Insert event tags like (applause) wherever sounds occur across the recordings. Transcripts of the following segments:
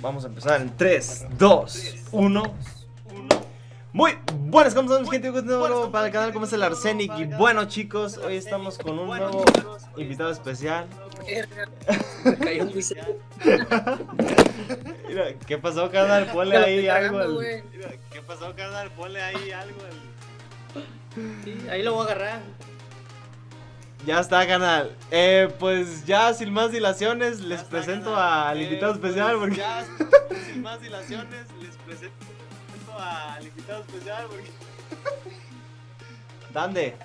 Vamos a empezar en 3, 2, 1. Muy buenas, ¿cómo están gente? Un nuevo para el canal, como es el Arsenic? Y bueno chicos, hoy estamos con un nuevo invitado especial. Mira, ¿qué pasó, carnal? Ponle ahí algo. al- Mira, ¿Qué pasó, carnal? Ponle ahí algo. al- Sí, ahí lo voy a agarrar. Ya está, canal. Eh, pues ya (laughs) sin más dilaciones, les presento al invitado especial. Porque... Ya, sin más dilaciones, les presento al invitado especial. Porque... Dande,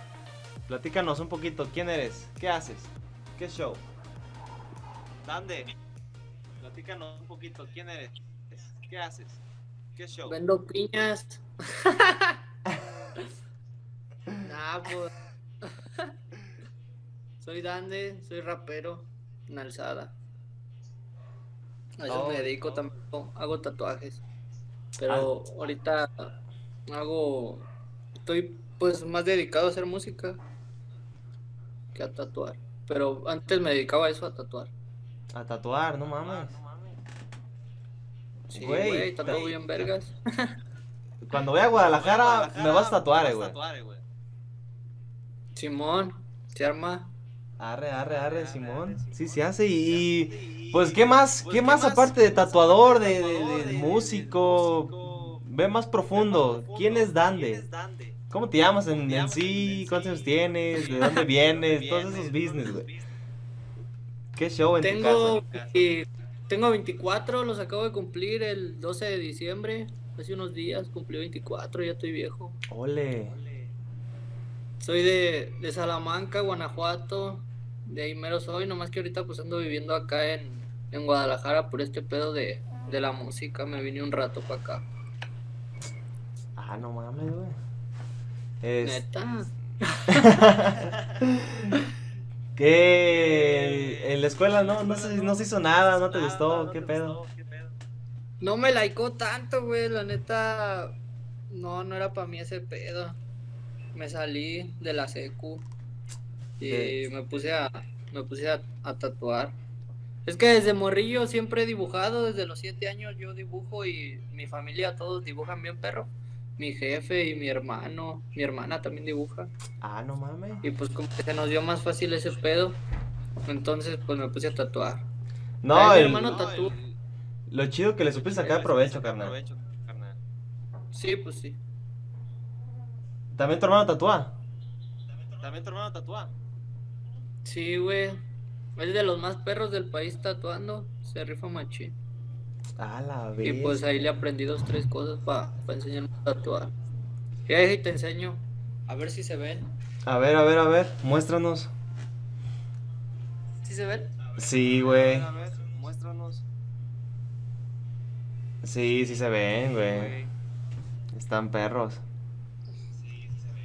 platícanos un poquito. ¿Quién eres? ¿Qué haces? ¿Qué show? Dande, platícanos un poquito. ¿Quién eres? ¿Qué haces? ¿Qué show? Vendo piñas. (laughs) nah, pues. (laughs) soy Dande, soy rapero en alzada. A eso Oh, me dedico oh. también. Hago tatuajes. Pero ahorita hago. Estoy pues más dedicado a hacer música que a tatuar. Pero antes me dedicaba a eso, a tatuar. A tatuar, no mames. Sí, Güey, güey, tatúo ta- bien vergas. (laughs) Cuando voy a Guadalajara, me vas a tatuar, güey. Simón, se arma. Arre, arre, arre, Simón. Sí, se hace. Y pues, ¿qué más? ¿Qué más aparte de tatuador, de, de- de músico? Ve más profundo. ¿Quién es Dande? ¿Cómo te llamas en, en sí? ¿Cuántos años tienes? ¿De dónde (laughs) vienes? Todos esos business, güey. ¿Qué show en tu Tengo, casa? y tengo 24, los acabo de cumplir el 12 de diciembre. Hace unos días cumplí 24, ya estoy viejo. Ole. Soy de, de Salamanca, Guanajuato. De ahí mero soy, nomás que ahorita pues ando viviendo acá en, en Guadalajara por este pedo de, de la música. Me vine un rato para acá. Ah, no mames, güey. Es... Neta. (laughs) ¿Qué? En la escuela no, no, se, no se hizo nada, no te gustó, ¿qué pedo? No me laicó tanto, güey. La neta, no, no era para mí ese pedo. Me salí de la secu y me puse a, me puse a, a tatuar. Es que desde morrillo siempre he dibujado, desde los siete años yo dibujo y mi familia todos dibujan bien perro. Mi jefe y mi hermano, mi hermana también dibuja. Ah, no mames. Y pues como que se nos dio más fácil ese pedo. Entonces pues me puse a tatuar. No, Ay, mi el- hermano tatúa. lo chido que le supiste sacar provecho, carnal. Sí, pues sí. ¿También tu hermano tatúa? ¿También tu hermano tatúa? Sí, güey. Es de los más perros del país tatuando. Se rifa machín. Ah, la Y vez. pues ahí le aprendí dos, tres cosas para enseñarme a tatuar. Y ahí te enseño. A ver si se ven. A ver, a ver, a ver, muéstranos. ¿Sí se ven? Sí, güey. A ver, muéstranos. Sí, sí se ven, güey. Están perros.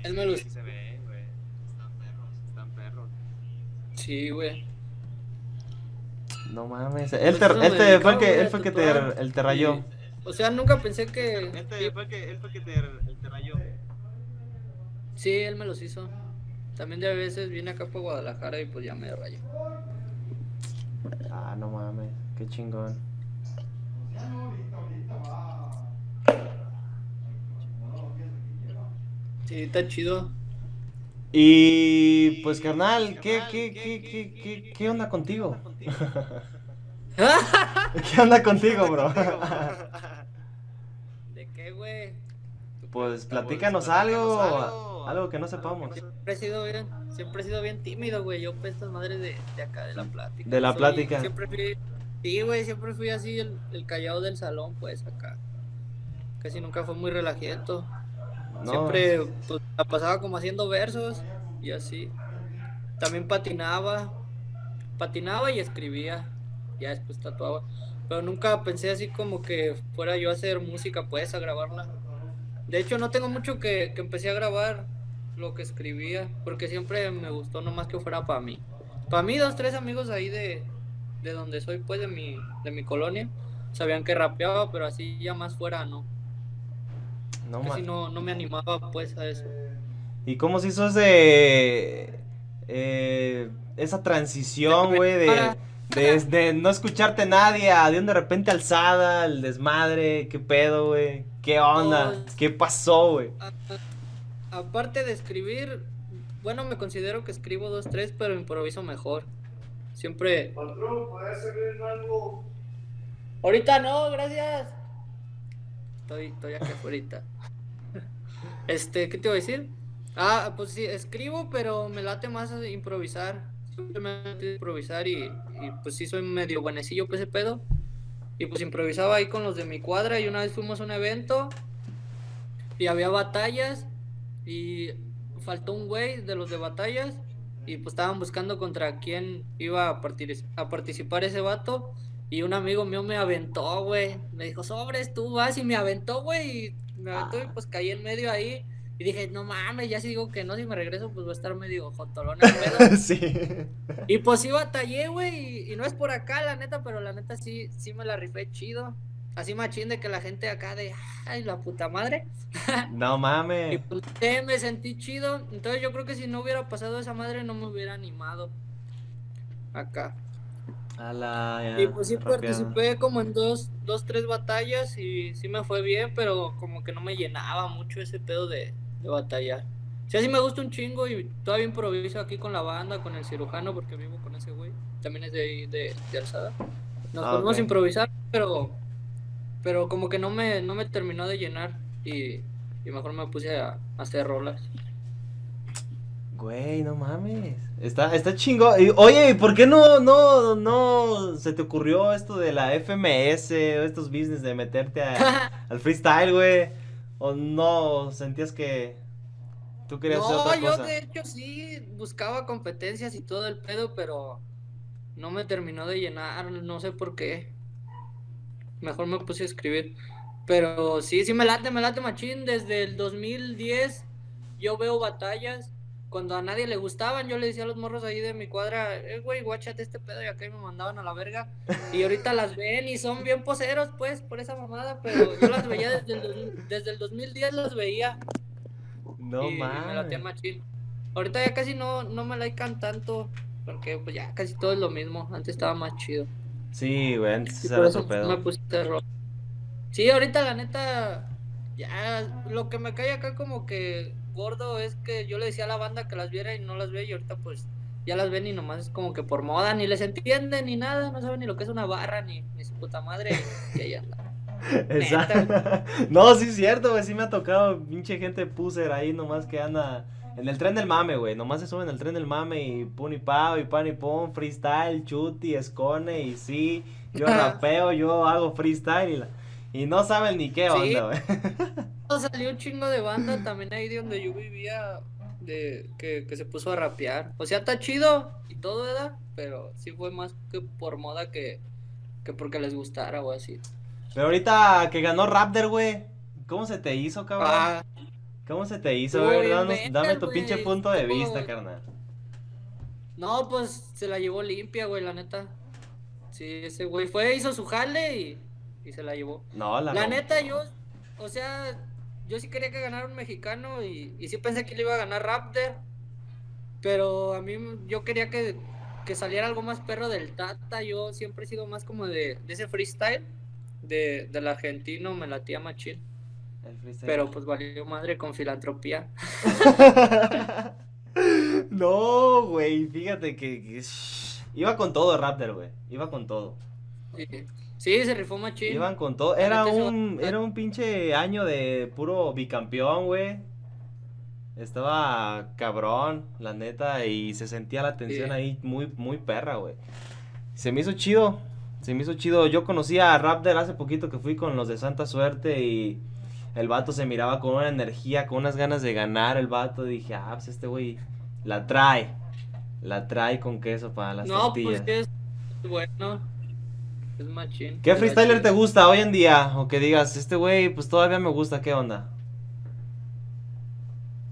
Él me lo... Sí se güey. Están perros, están perros. Sí, güey. No mames. Él, te, Pues eso él me te- dedicaba, fue el que, él fue que te, él te rayó. O sea, nunca pensé que... Este fue el que, él fue el que te, el te rayó. Sí, él me los hizo. También de a veces viene acá por Guadalajara y pues ya me rayó. Ah, no mames. Qué chingón. Sí, está chido. Y pues, carnal, ¿qué, qué, qué, qué, qué, qué onda contigo? (laughs) ¿Qué onda contigo, bro? ¿De qué, güey? Pues platícanos algo, algo que no sepamos. Siempre he sido bien, siempre he sido bien tímido, güey. Yo pues estas madres de, de acá, de la plática. De la Soy- plática. Siempre fui, sí, güey, siempre fui así el, el callado del salón, pues acá. Casi nunca fue muy relajiento. No, Siempre pues, la pasaba como haciendo versos y así. También patinaba, patinaba y escribía. Ya después tatuaba. Pero nunca pensé así como que fuera yo a hacer música, pues, a grabarla. De hecho, no tengo mucho que, que empecé a grabar lo que escribía, porque siempre me gustó nomás que fuera para mí. Para mí, dos, tres amigos ahí de, de donde soy, pues, de mi, de mi colonia, sabían que rapeaba, pero así ya más fuera, no. No Casi no, no me animaba, pues, a eso. ¿Y cómo se hizo ese, eh, esa transición, güey, de, De, de no escucharte nadie, a de un de repente alzada, el desmadre, qué pedo, güey. ¿Qué onda? No, ¿Qué pasó, güey? Aparte de escribir, bueno, me considero que escribo dos, tres, pero improviso mejor. Siempre. Patrón, ¿puede servir algo? Ahorita no, gracias. Estoy, estoy aquí afuera. Este, ¿qué te iba a decir? Ah, pues sí, escribo, pero me late más improvisar. Siempre me late improvisar y, y, pues sí soy medio buenecillo pues ese pedo. Y pues improvisaba ahí con los de mi cuadra y una vez fuimos a un evento y había batallas y faltó un güey de los de batallas y pues estaban buscando contra quién iba a, partic- a participar ese vato y un amigo mío me aventó, güey. Me dijo, sobres, tú vas y me aventó, güey. Y me aventó y pues caí en medio ahí. Y dije, no mames, ya si digo que no, si me regreso, pues voy a estar medio jotolón pedo. (laughs) sí. Y pues sí batallé, güey, y, y no es por acá, la neta, pero la neta sí, sí me la rifé chido. Así machín de que la gente acá de, ay, la puta madre. (laughs) No Y mames. pues eh, me sentí chido. Entonces yo creo que si no hubiera pasado esa madre, no me hubiera animado acá. A la. Y pues sí participé como en dos, dos, tres batallas y sí me fue bien, pero como que no me llenaba mucho ese pedo de, de batallar. Sí, así me gusta un chingo y todavía improviso aquí con la banda, con el cirujano, porque vivo con ese güey. También es de ahí, de, de Alzada. Nos Ah, podemos improvisar, pero pero como que no me, no me terminó de llenar y, y mejor me puse a, a hacer rolas. Güey, no mames. Está, está chingo. Y, Oye, ¿y por qué no, no, no se te ocurrió esto de la FMS o estos business de meterte a- (laughs) al freestyle, güey? ¿O no sentías que tú querías hacer No, otra yo cosa? de hecho sí buscaba competencias y todo el pedo, pero no me terminó de llenar, no sé por qué. Mejor me puse a escribir. Pero sí, sí me late, me late machín. Desde el 2010 yo veo batallas. Cuando a nadie le gustaban, yo le decía a los morros ahí de mi cuadra, eh, güey, guáchate este pedo y acá y me mandaban a la verga. Y ahorita las ven y son bien poseros, pues, por esa mamada, pero yo las veía desde el, desde el 2010, las veía No y, y me mames. machín. Ahorita ya casi no, no me laican tanto, porque pues ya casi todo es lo mismo. Antes estaba más chido. Sí, güey, antes era otro pedo. me puse terror. Sí, ahorita la neta, ya lo que me cae acá como que gordo es que yo le decía a la banda que las viera y no las ve y ahorita pues ya las ven y nomás es como que por moda, ni les entienden ni nada, no saben ni lo que es una barra, ni, ni su puta madre, y (laughs) ahí anda. Exacto. (laughs) No, sí es cierto, güey, sí me ha tocado pinche gente puser ahí nomás que anda en el tren del mame, güey. Nomás se suben al tren del mame y pun y pao y pan y pon, freestyle, chuti, escone y sí, yo (laughs) rapeo, yo hago freestyle y, la- y no saben ni qué Sí. onda, güey. (laughs) Salió un chingo de banda también ahí de donde yo vivía, de que, que se puso a rapear. O sea, está chido y todo, ¿verdad? Pero sí fue más que por moda que, que porque les gustara o así. Pero ahorita que ganó Raptor, güey, ¿cómo se te hizo, cabrón? Ah, ¿Cómo se te hizo, güey? dame tu pinche punto de vista, carnal. no, pues se la llevó limpia, güey, la neta. Sí, ese güey fue, hizo su jale y, y se la llevó. No, la, La neta, yo, o sea, yo sí quería que ganara un mexicano y, y sí pensé que le iba a ganar Raptor. Pero a mí, yo quería que, que saliera algo más perro del Tata. Yo siempre he sido más como de, de ese freestyle. De, del argentino, me latía machín. Pero pues valió madre con filantropía. (laughs) no, güey, fíjate que, que- iba con todo Raptor, güey. Iba con todo. Sí, sí, se rifó machín. Iban con todo. Era un, era un pinche año de puro bicampeón, güey. Estaba cabrón, la neta, y se sentía la tensión Sí. ahí muy, muy perra, güey. Se me hizo chido, se me hizo chido. Yo conocí a Raptor hace poquito que fui con los de Santa Suerte y el vato se miraba con una energía, con unas ganas de ganar el vato. Dije, ah, pues este güey la trae, la trae con queso para las no, tortillas. pues que es bueno. Es machín. ¿Qué freestyler te gusta hoy en día? O que digas, este güey, pues todavía me gusta, ¿qué onda?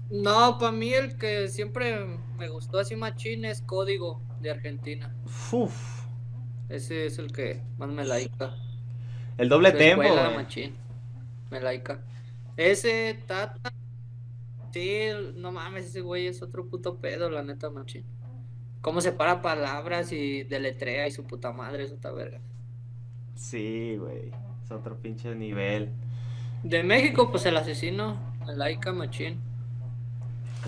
No, para mí el que siempre me gustó así machín es Código de Argentina. Uf, Ese es el que más me laica. el doble tempo, machín. Me laica. Ese Tata. Sí, no mames, ese güey es otro puto pedo, la neta, machín. cómo separa palabras y deletrea y su puta madre, es otra verga. Sí, güey. Es otro pinche nivel. De México, pues el asesino, el Laika Machín.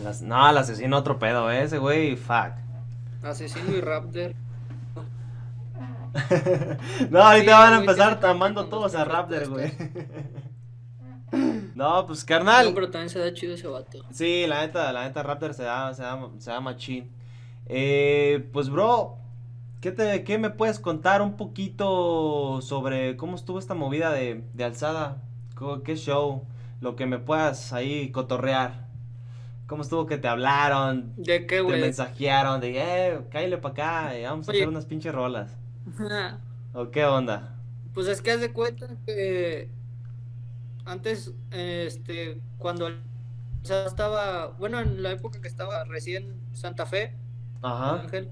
Las- no, el asesino otro pedo, ¿eh? ese güey, fuck. Asesino y Raptor. (laughs) no, ahorita Sí, van a empezar tiene amando con todos a Raptor, güey. (laughs) no, pues No, carnal. pero también se da chido ese vato. Sí, la neta, la neta Raptor se da, se da, se da machín. Eh, pues bro, ¿qué, te, ¿qué me puedes contar un poquito sobre cómo estuvo esta movida de, de alzada? ¿Qué show? Lo que me puedas ahí cotorrear. ¿Cómo estuvo que te hablaron? ¿De qué, Te güey? mensajearon de, eh, cállale para acá, eh, vamos a hacer unas pinches rolas. ¿O qué onda? Pues es que haz de cuenta que antes, este, cuando o sea, estaba, bueno, en la época que estaba recién Santa Fe, Ajá. Ángel,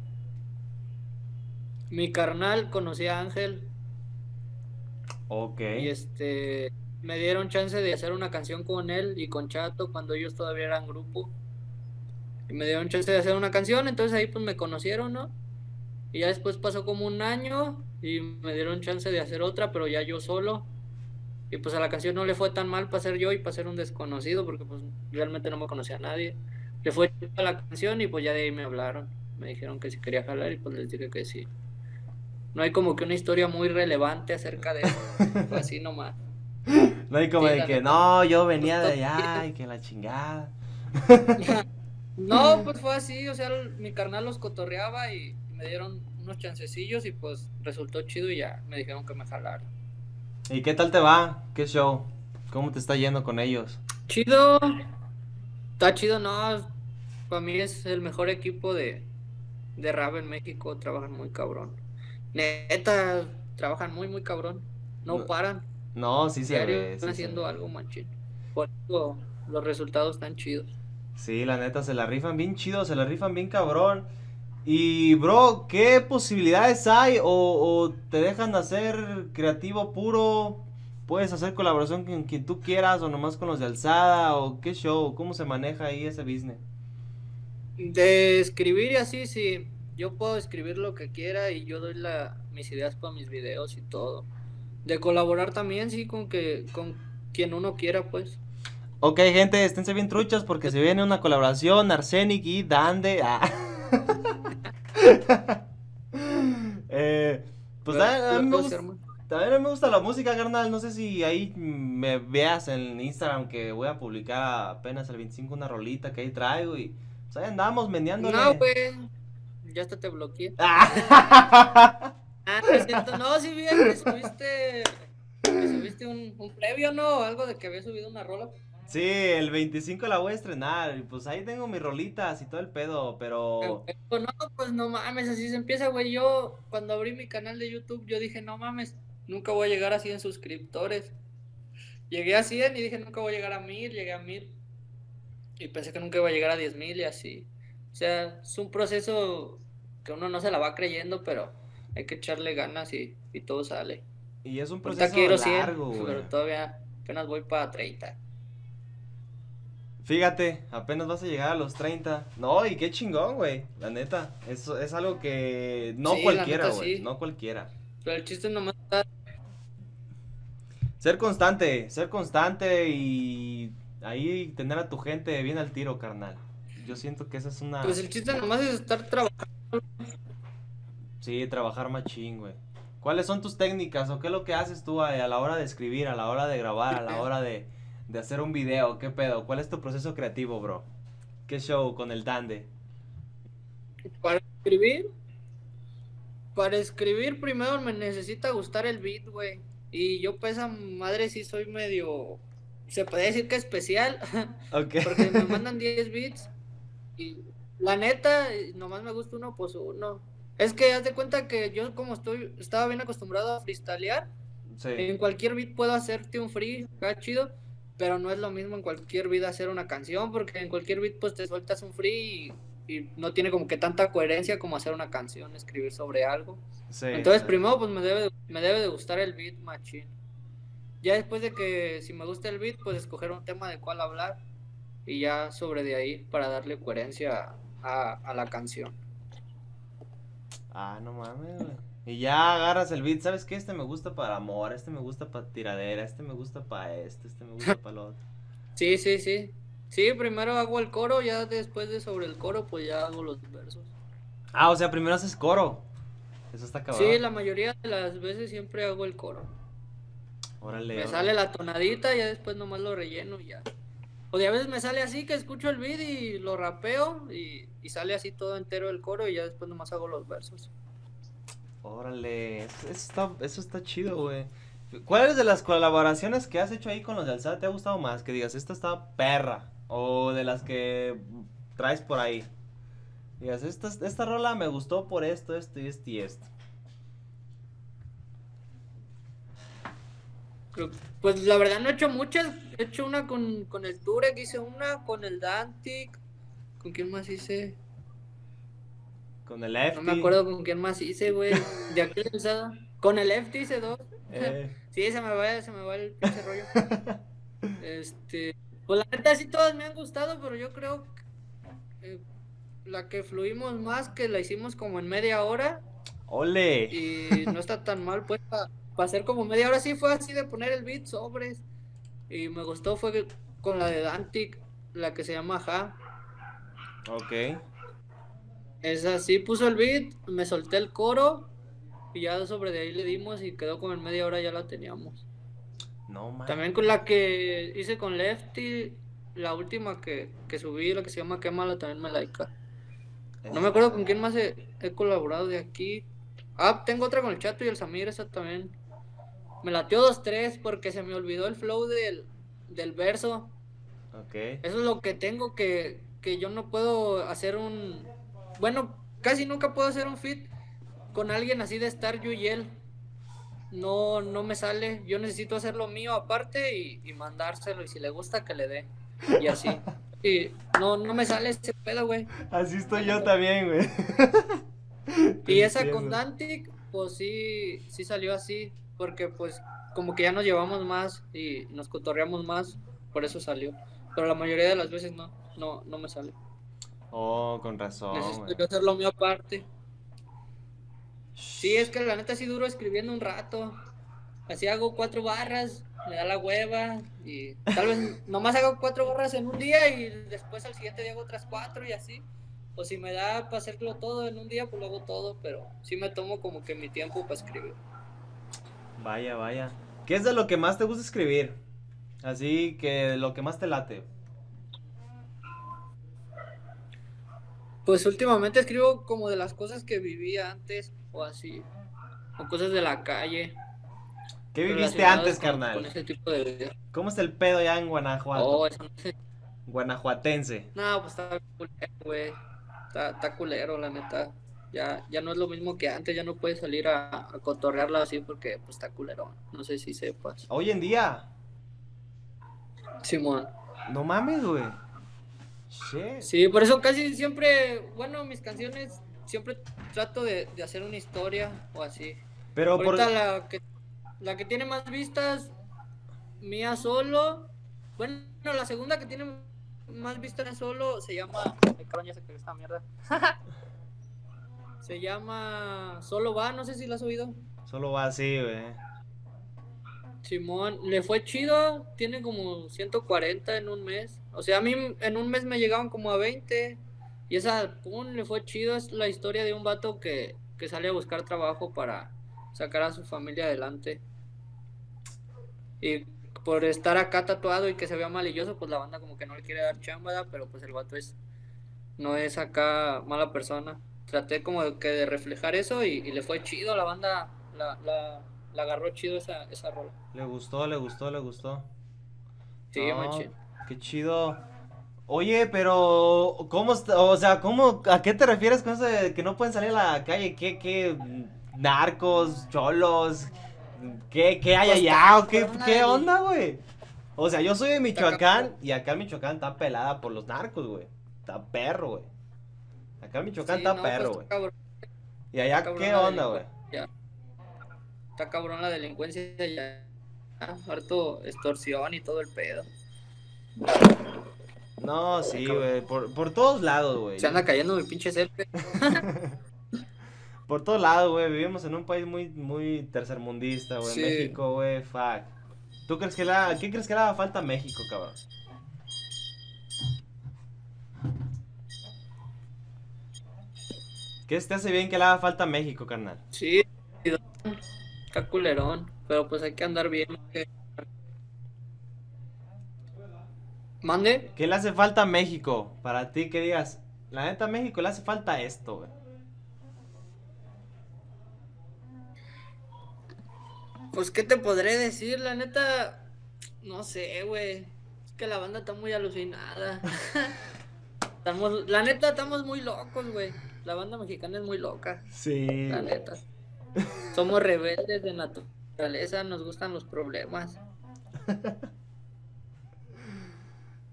mi carnal conocía a Ángel Ok. y este, me dieron chance de hacer una canción con él y con Chato cuando ellos todavía eran grupo. Y me dieron chance de hacer una canción, entonces ahí pues me conocieron, ¿no? Y ya después pasó como un año y me dieron chance de hacer otra, pero ya yo solo. Y pues a la canción no le fue tan mal para ser yo y para ser un desconocido, porque pues realmente no me conocía a nadie. Le fue a la canción y pues ya de ahí me hablaron. Me dijeron que si quería jalar y pues les dije que sí. No hay como que una historia muy relevante acerca de eso. Fue (laughs) así nomás. No hay como Sí, de que, neta. no, yo venía de Pues, allá y que la chingada. (laughs) No, (laughs) pues fue así, o sea, el- mi carnal los cotorreaba y me dieron unos chancecillos y pues resultó chido y ya me dijeron que me jalaron. ¿Y qué tal te va? ¿Qué show? ¿Cómo te está yendo con ellos? Chido, está chido, no, para mí es el mejor equipo de, de rap en México, trabajan muy cabrón. Neta, trabajan muy, muy cabrón, no No, paran, No, sí se diario ve. sí están haciendo algo machín. Por eso los resultados están chidos. Sí, la neta, se la rifan bien chido, se la rifan bien cabrón. Y, bro, ¿qué posibilidades hay? ¿O, o te dejan hacer creativo puro? ¿Puedes hacer colaboración con quien tú quieras o nomás con los de alzada? ¿O qué show? ¿Cómo se maneja ahí ese business? De escribir y así, sí. Yo puedo escribir lo que quiera y yo doy la, mis ideas para mis videos y todo. De colaborar también, sí, con que con quien uno quiera, pues. Ok, gente, esténse bien truchas porque se viene una colaboración Arsenic y Dande. Ah. (laughs) Eh, pues a mí me gusta, a mí me gusta la música, carnal. No sé si ahí me veas en Instagram que voy a publicar apenas el 25 una rolita que ahí traigo y pues ahí andamos meneándole. No, güey. Ya hasta te bloqueé. (laughs) Ah. Ah, no. No, sí, bien, que subiste. Que subiste un, un previo, ¿no? Algo de que había subido una rola. Sí, el 25 la voy a estrenar y pues ahí tengo mis rolitas y todo el pedo, pero... Pero no, pues no mames, así se empieza, güey. Yo, cuando abrí mi canal de YouTube, yo dije, no mames, nunca voy a llegar a 100 suscriptores. Llegué a 100 y dije, nunca voy a llegar a 1000, llegué a 1000. Y pensé que nunca iba a llegar a 10.000 y así. O sea, es un proceso que uno no se la va creyendo, pero hay que echarle ganas y, y todo sale. Y es un proceso quiero 100, largo, güey. pero todavía apenas voy para 30. Fíjate, apenas vas a llegar a los 30. No, y qué chingón, güey. La neta, eso es algo que no Sí, cualquiera, güey. sí. No cualquiera. Pero el chiste nomás estar Ser constante, ser constante y ahí tener a tu gente bien al tiro, carnal. Yo siento que esa es una... Pues el chiste nomás es estar trabajando. Sí, trabajar machín, güey. ¿Cuáles son tus técnicas o qué es lo que haces tú a, a la hora de escribir, a la hora de grabar, a la hora de, de hacer un video? ¿Qué pedo? ¿Cuál es tu proceso creativo, bro? ¿Qué show con el Dande? Para escribir, para escribir primero me necesita gustar el beat, güey. Y yo pues esa madre sí soy medio, se puede decir que especial, (laughs) porque me (laughs) mandan 10 beats y la neta, nomás me gusta uno, pues uno. Es que haz de cuenta que yo como estoy, estaba bien acostumbrado a freestylear, Sí. en cualquier beat puedo hacerte un free, acá chido, pero no es lo mismo en cualquier beat hacer una canción, porque en cualquier beat pues te sueltas un free y, y no tiene como que tanta coherencia como hacer una canción, escribir sobre algo. sí, Entonces sí. primero pues me debe, de- me debe de gustar el beat machine. Ya después de que si me gusta el beat pues escoger un tema de cuál hablar y ya sobre de ahí para darle coherencia a, a la canción. Ah, no mames, güey. Y ya agarras el beat, ¿sabes qué? Este me gusta para amor, este me gusta para tiradera, este me gusta para esto, este me gusta para lo otro. (laughs) Sí, sí, sí. Sí, primero hago el coro, ya después de sobre el coro, pues ya hago los versos. Ah, o sea, primero haces coro. Eso está cabrón. Sí, la mayoría de las veces siempre hago el coro. Órale. Me órale. sale la tonadita y ya después nomás lo relleno y ya. O de a veces me sale así que escucho el beat y lo rapeo y, y sale así todo entero el coro y ya después nomás hago los versos. Órale, eso, eso está, eso está chido, güey. ¿Cuáles de las colaboraciones que has hecho ahí con los de Alzada te ha gustado más? Que digas, esta está perra. O de las que traes por ahí. Digas, esta, esta rola me gustó por esto, esto y esto y esto. Creo- Pues la verdad no he hecho muchas. He hecho una con, con el Turek, hice una con el Dantic. ¿Con quién más hice? Con el Lefty. No me acuerdo con quién más hice, güey. De aquí de Alzada. Con el Lefty hice dos. Eh, Sí, se me va, se me va el pinche rollo. Este, pues la neta sí todas me han gustado, pero yo creo que eh, la que fluimos más, que la hicimos como en media hora Ole. y no está tan mal, pues para hacer como media hora sí fue así de poner el beat sobres y me gustó fue con la de Dantic, la que se llama Ja. Ok. Esa sí puso el beat, me solté el coro y ya sobre de ahí le dimos y quedó como en media hora ya la teníamos. No mames. También con la que hice con Lefty, la última que, que subí, la que se llama Quémala, también me laica. No me acuerdo con quién más he, he colaborado de aquí. Ah, tengo otra con el Chato y el Samir, esa también. Me latió dos, tres porque se me olvidó el flow del, del verso. Ok. Eso es lo que tengo que, que yo no puedo hacer un... Bueno, casi nunca puedo hacer un fit con alguien así de estar yo y él. No, no me sale. Yo necesito hacer lo mío aparte y, y mandárselo. Y si le gusta, que le dé. Y así. (laughs) Y no, no me sale ese pedo, güey. Así estoy yo también, güey. (laughs) Y esa con. Dantic, pues sí, sí salió así. Porque pues como que ya nos llevamos más y nos cotorreamos más. Por eso salió. Pero la mayoría de las veces no, no, no me sale. Oh, con razón. Necesito hacer lo mío aparte. Sí, es que la neta sí duro escribiendo un rato. Así hago cuatro barras, me da la hueva y tal vez (laughs) nomás hago cuatro barras en un día y después al siguiente día hago otras cuatro y así. O si me da para hacerlo todo en un día, pues lo hago todo, pero sí me tomo como que mi tiempo para escribir. Vaya, vaya. ¿Qué es de lo que más te gusta escribir? Así que lo que más te late. Pues últimamente escribo como de las cosas que vivía antes o así, o cosas de la calle. ¿Qué viviste antes, con- carnal? Con ese tipo de vida. ¿Cómo está el pedo allá en Guanajuato? Oh, eso no sé. Guanajuatense. No, pues está culero, güey. Está, está culero, la neta. Ya, ya no es lo mismo que antes, ya no puedes salir a, a cotorrearla así porque pues está culero. No sé si sepas. Hoy en día. Simón. No mames, güey. Shit. Sí, por eso casi siempre, bueno, mis canciones siempre trato de, de hacer una historia o así. Pero por... La que la que tiene más vistas, mía solo. Bueno, la segunda que tiene más vistas solo se llama. Ay, cabrón, ya se cayó esta mierda. (laughs) se llama Solo va, no sé si la has oído. Solo va así, güey. Simón, le fue chido, tiene como 140 en un mes. O sea, a mí en un mes me llegaban como a 20. Y esa, pum, le fue chido. Es la historia de un vato que, que sale a buscar trabajo para sacar a su familia adelante. Y por estar acá tatuado y que se vea malilloso, pues la banda como que no le quiere dar chamba, pero pues el vato es, no es acá mala persona. Traté como de, que de reflejar eso y, y le fue chido, la banda la, la, la agarró chido esa, esa rola. Le gustó, le gustó, le gustó. Sí, No, machín. Qué chido. Oye, pero ¿cómo? O sea, ¿cómo a qué te refieres con eso de que no pueden salir a la calle? ¿Qué qué narcos, cholos? ¿Qué qué hay Pues allá o qué qué onda, güey? O sea, yo soy de Michoacán y acá en Michoacán está pelada por los narcos, güey. Está perro, güey. Acá en Michoacán Sí, está no, pues, perro, está güey. Y allá qué la onda, güey. Está cabrón la delincuencia ya. Ah, Harto extorsión y todo el pedo. No, sí, güey, por, por todos lados, güey. Se anda cayendo mi pinche selfie. (laughs) Por todo lado, güey. Vivimos en un país muy, muy tercermundista, güey. Sí. México, güey, fuck. ¿Tú crees que le haga- ¿Qué crees que le haga falta a México, cabrón? ¿Qué te hace bien que le haga falta a México, carnal? Sí, está culerón, pero pues hay que andar bien. que- ¿Mande? ¿Qué le hace falta a México? Para ti que digas, la neta a México le hace falta esto, güey. Pues, ¿qué te podré decir? La neta, no sé, güey. Es que la banda está muy alucinada. (laughs) Estamos, la neta, estamos muy locos, güey. La banda mexicana es muy loca, Sí. la neta. (laughs) Somos rebeldes de naturaleza, nos gustan los problemas.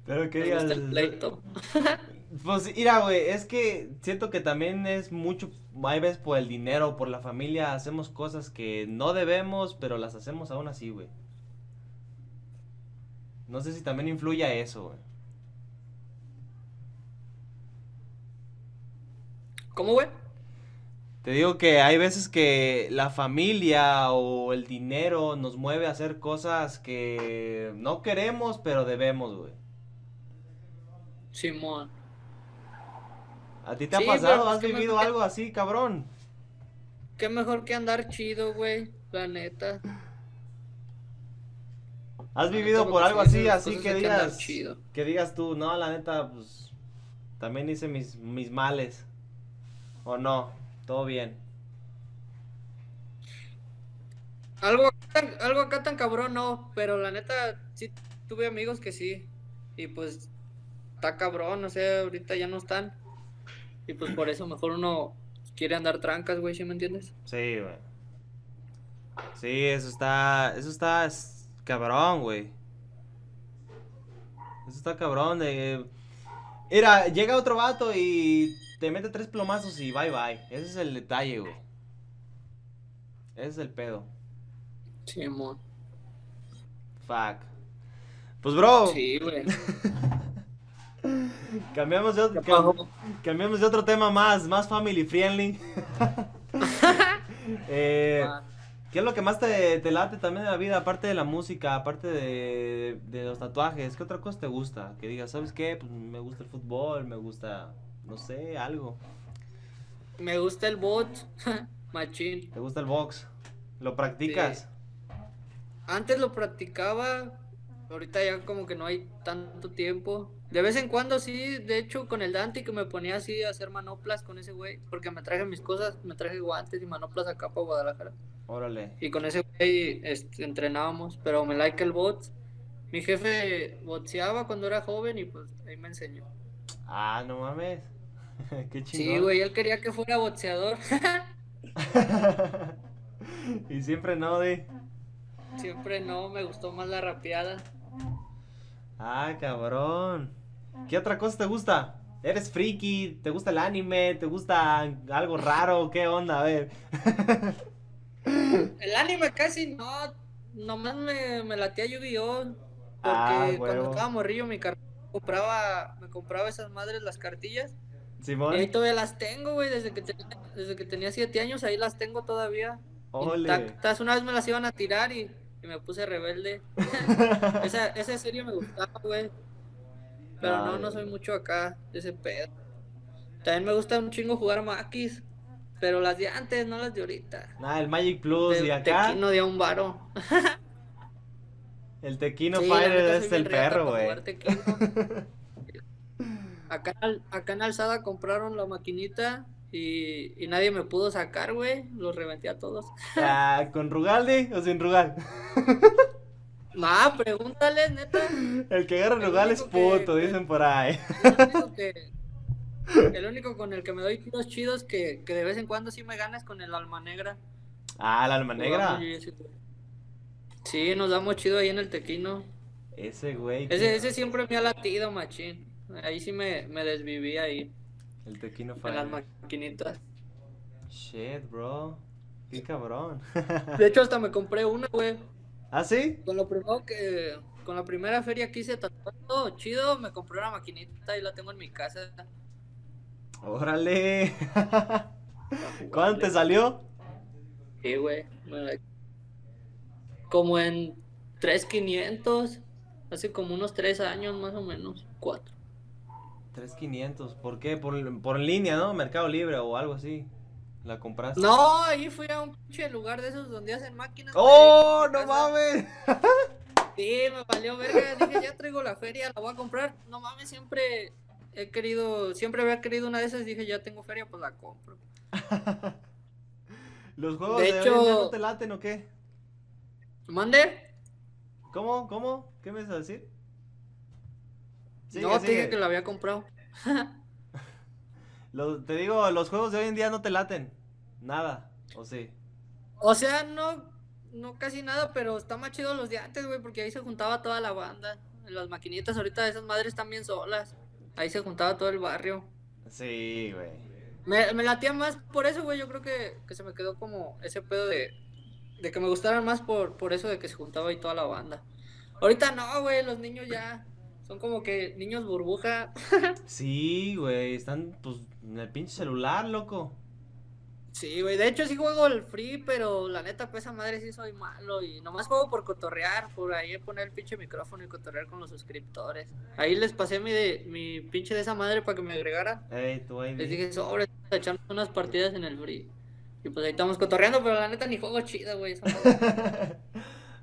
Pero que digas. pleito. (laughs) Pues mira, güey, es que siento que también es mucho, hay veces por el dinero, por la familia, hacemos cosas que no debemos, pero las hacemos aún así, güey. No sé si también influye a eso, güey. ¿Cómo, güey? Te digo que hay veces que la familia o el dinero nos mueve a hacer cosas que no queremos, pero debemos, güey. Simón. ¿A ti te ha pasado? pero ¿Has vivido algo así, cabrón? Qué mejor que andar chido, güey. La neta. ¿Has La vivido neta, por algo sí, así, así que digas, que digas tú, no, la neta, pues, también hice mis, mis males, o no, todo bien. Algo, algo acá tan cabrón no, pero la neta sí tuve amigos que sí. Y pues está cabrón, no sé, ahorita ya no están. Y pues por eso mejor uno quiere andar trancas, güey, ¿sí me entiendes? Sí, güey. Sí, eso está, eso está es cabrón, güey. Eso está cabrón de... Mira, llega otro vato y te mete tres plomazos y bye bye. Ese es el detalle, güey. Ese es el pedo. Simón. Fuck. Pues, bro, Sí, güey. (laughs) cambiamos de otro, ¿Qué pasó? cambiamos de otro tema más, más family friendly. (laughs) (laughs) Eh, ¿Qué es lo que más te, te late también de la vida, aparte de la música, aparte de, de los tatuajes? ¿Qué otra cosa te gusta? Que digas, ¿sabes qué? Pues me gusta el fútbol, me gusta, no sé, algo. Me gusta el bot, (laughs) machín. ¿Te gusta el box? ¿Lo practicas? Antes lo practicaba, ahorita ya como que no hay tanto tiempo. De vez en cuando sí, de hecho con el Dante que me ponía así a hacer manoplas con ese güey, porque me traje mis cosas, me traje guantes y manoplas acá para Guadalajara. Órale. Y con ese güey este, entrenábamos, pero me like el bot. Mi jefe boxeaba cuando era joven y pues ahí me enseñó. Ah, no mames. (laughs) Qué Sí, chingón. güey, él quería que fuera boxeador. (laughs) y siempre no, de. Siempre no, me gustó más la rapeada. Ah, cabrón. ¿Qué otra cosa te gusta? ¿Eres friki? ¿Te gusta el anime? ¿Te gusta algo raro? ¿Qué onda? A ver. (laughs) (laughs) El anime casi no, nomás me, me latía Yu-Gi-Oh! Porque Ah, cuando estaba morrillo mi carnal compraba, me compraba esas madres las cartillas. Simón. Y ahí todavía las tengo, güey, desde que tenía, desde que tenía siete años, ahí las tengo todavía. Ole. Intactas. Una vez me las iban a tirar y, y me puse rebelde. (laughs) esa, esa serie me gustaba, güey. Pero no, Ay. no soy mucho acá de ese pedo. También me gusta un chingo jugar maquis. Pero las de antes, no las de ahorita. Nada, el Magic Plus De y acá. Tequino de un varo. (laughs) El Tequino Sí, neta, es el perro, güey. (laughs) Acá, acá en Alzada compraron la maquinita y, y nadie me pudo sacar, güey. Los reventé a todos. Ah, (laughs) ¿Con Rugalde o sin Rugal? Nah, pregúntale, neta. El que agarra El Rugal es que- puto, dicen por ahí. El único, que, el único con el que me doy tiros chidos que, que de vez en cuando sí me ganas con el alma negra. Ah, la alma negra. Sí, nos damos chido ahí en el tequino. Ese güey. Ese, que- ese siempre me ha latido, machín. Ahí sí me, me desviví ahí, El Tequino en las maquinitas. Shit, bro. Qué cabrón. De hecho, (laughs) hasta me compré una, güey. ¿Ah, sí? Con lo primero que. Con la primera feria que hice tatuando, chido, me compré una maquinita y la tengo en mi casa. Órale. (laughs) ¿Cuánto te salió? Sí, güey. Como en 3.500. Hace como unos 3 años más o menos. 4. 3500. ¿Por qué? Por, por en línea, ¿no? Mercado Libre o algo así. La compraste. No, ahí fui a un pinche lugar de esos donde hacen máquinas. ¡Oh, no mames! Sí, me valió verga. Dije, ya traigo la feria, la voy a comprar. No mames, siempre he querido, siempre había querido una de esas. Dije, ya tengo feria, pues la compro. (laughs) ¿Los juegos De de, hecho- hoy en día no te laten o qué? ¿Mande? ¿Cómo? ¿Cómo? ¿Qué me vas a decir? Sigue, no, te dije que la había comprado. (laughs) Te digo, los juegos de hoy en día no te laten. Nada. ¿O sí? O sea, no, no casi nada, pero está más chido los de antes, güey, porque ahí se juntaba toda la banda. Las maquinitas ahorita esas madres están bien solas. Ahí se juntaba todo el barrio. Sí, güey. Me, me latía más por eso, güey. Yo creo que, que se me quedó como ese pedo de, de que me gustaran más por, por eso de que se juntaba ahí toda la banda. Ahorita no, güey, los niños ya son como que niños burbuja. (laughs) Sí, güey. Están, pues, en el pinche celular, loco. Sí, güey. De hecho, sí juego el free, pero la neta, pues esa madre sí soy malo. Y nomás juego por cotorrear, por ahí poner el pinche micrófono y cotorrear con los suscriptores. Ahí les pasé mi, de, mi pinche de esa madre para que me agregara. Ey, tu ID. Les dije, sobre, echamos unas partidas en el free. Y pues ahí estamos cotorreando, pero la neta ni juego chido, güey. (laughs)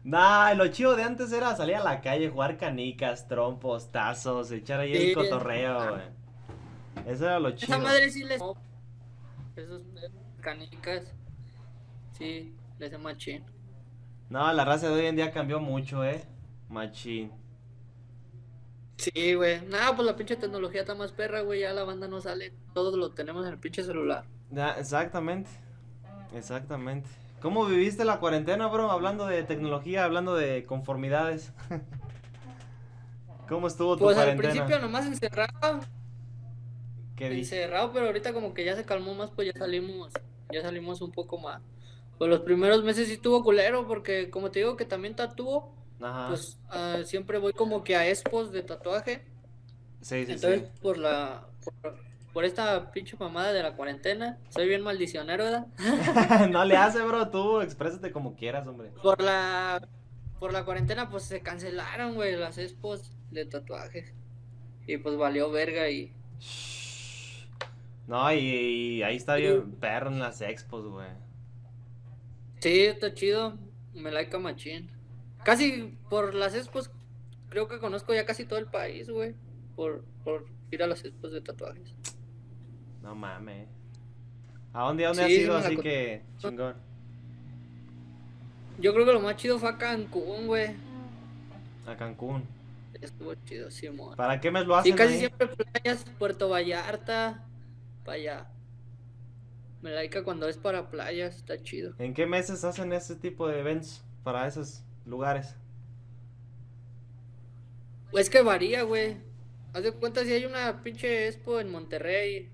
Nah, lo chido de antes era salir a la calle, jugar canicas, trompos, tazos, echar ahí Sí. el cotorreo, güey. Eso era lo chido. Esa madre sí les. Esos eh, canicas. Sí, les hace machín. No, la raza de hoy en día cambió mucho, eh. Machín. Sí, güey. Nada, pues la pinche tecnología está más perra, güey. Ya la banda no sale. Todos lo tenemos en el pinche celular. Ya, exactamente. Exactamente. ¿Cómo viviste la cuarentena, bro? Hablando de tecnología, hablando de conformidades. (laughs) ¿Cómo estuvo tu Pues al cuarentena? principio nomás encerrado, ¿Qué encerrado, pero ahorita como que ya se calmó más, pues ya salimos, ya salimos un poco más. Pues los primeros meses sí estuvo culero, porque como te digo que también tatúo, Ajá. pues ah, siempre voy como que a expos de tatuaje. sí, sí, Entonces, sí. por la por, por esta pinche mamada de la cuarentena, soy bien maldicionero, ¿verdad? (laughs) no le hace, bro. Tú exprésate como quieras, hombre. Por la por la cuarentena pues se cancelaron, güey, las expos de tatuajes. Y pues valió verga y. No, y, y ahí está bien perro en las expos, güey. sí, está chido, me like machín. Casi por las expos creo que conozco ya casi todo el país, güey, por por ir a las expos de tatuajes. No mames. ¿A dónde, a dónde Sí, has sí ido así con- que chingón? Yo creo que lo más chido fue a Cancún, güey. A Cancún. Estuvo chido, sí, amor. ¿Para qué mes lo Sí, hacen casi ahí? siempre playas, Puerto Vallarta, para allá. Me laica cuando es para playas, está chido. ¿En qué meses hacen ese tipo de eventos para esos lugares? Es que varía, güey. Haz de cuenta si hay una pinche expo en Monterrey,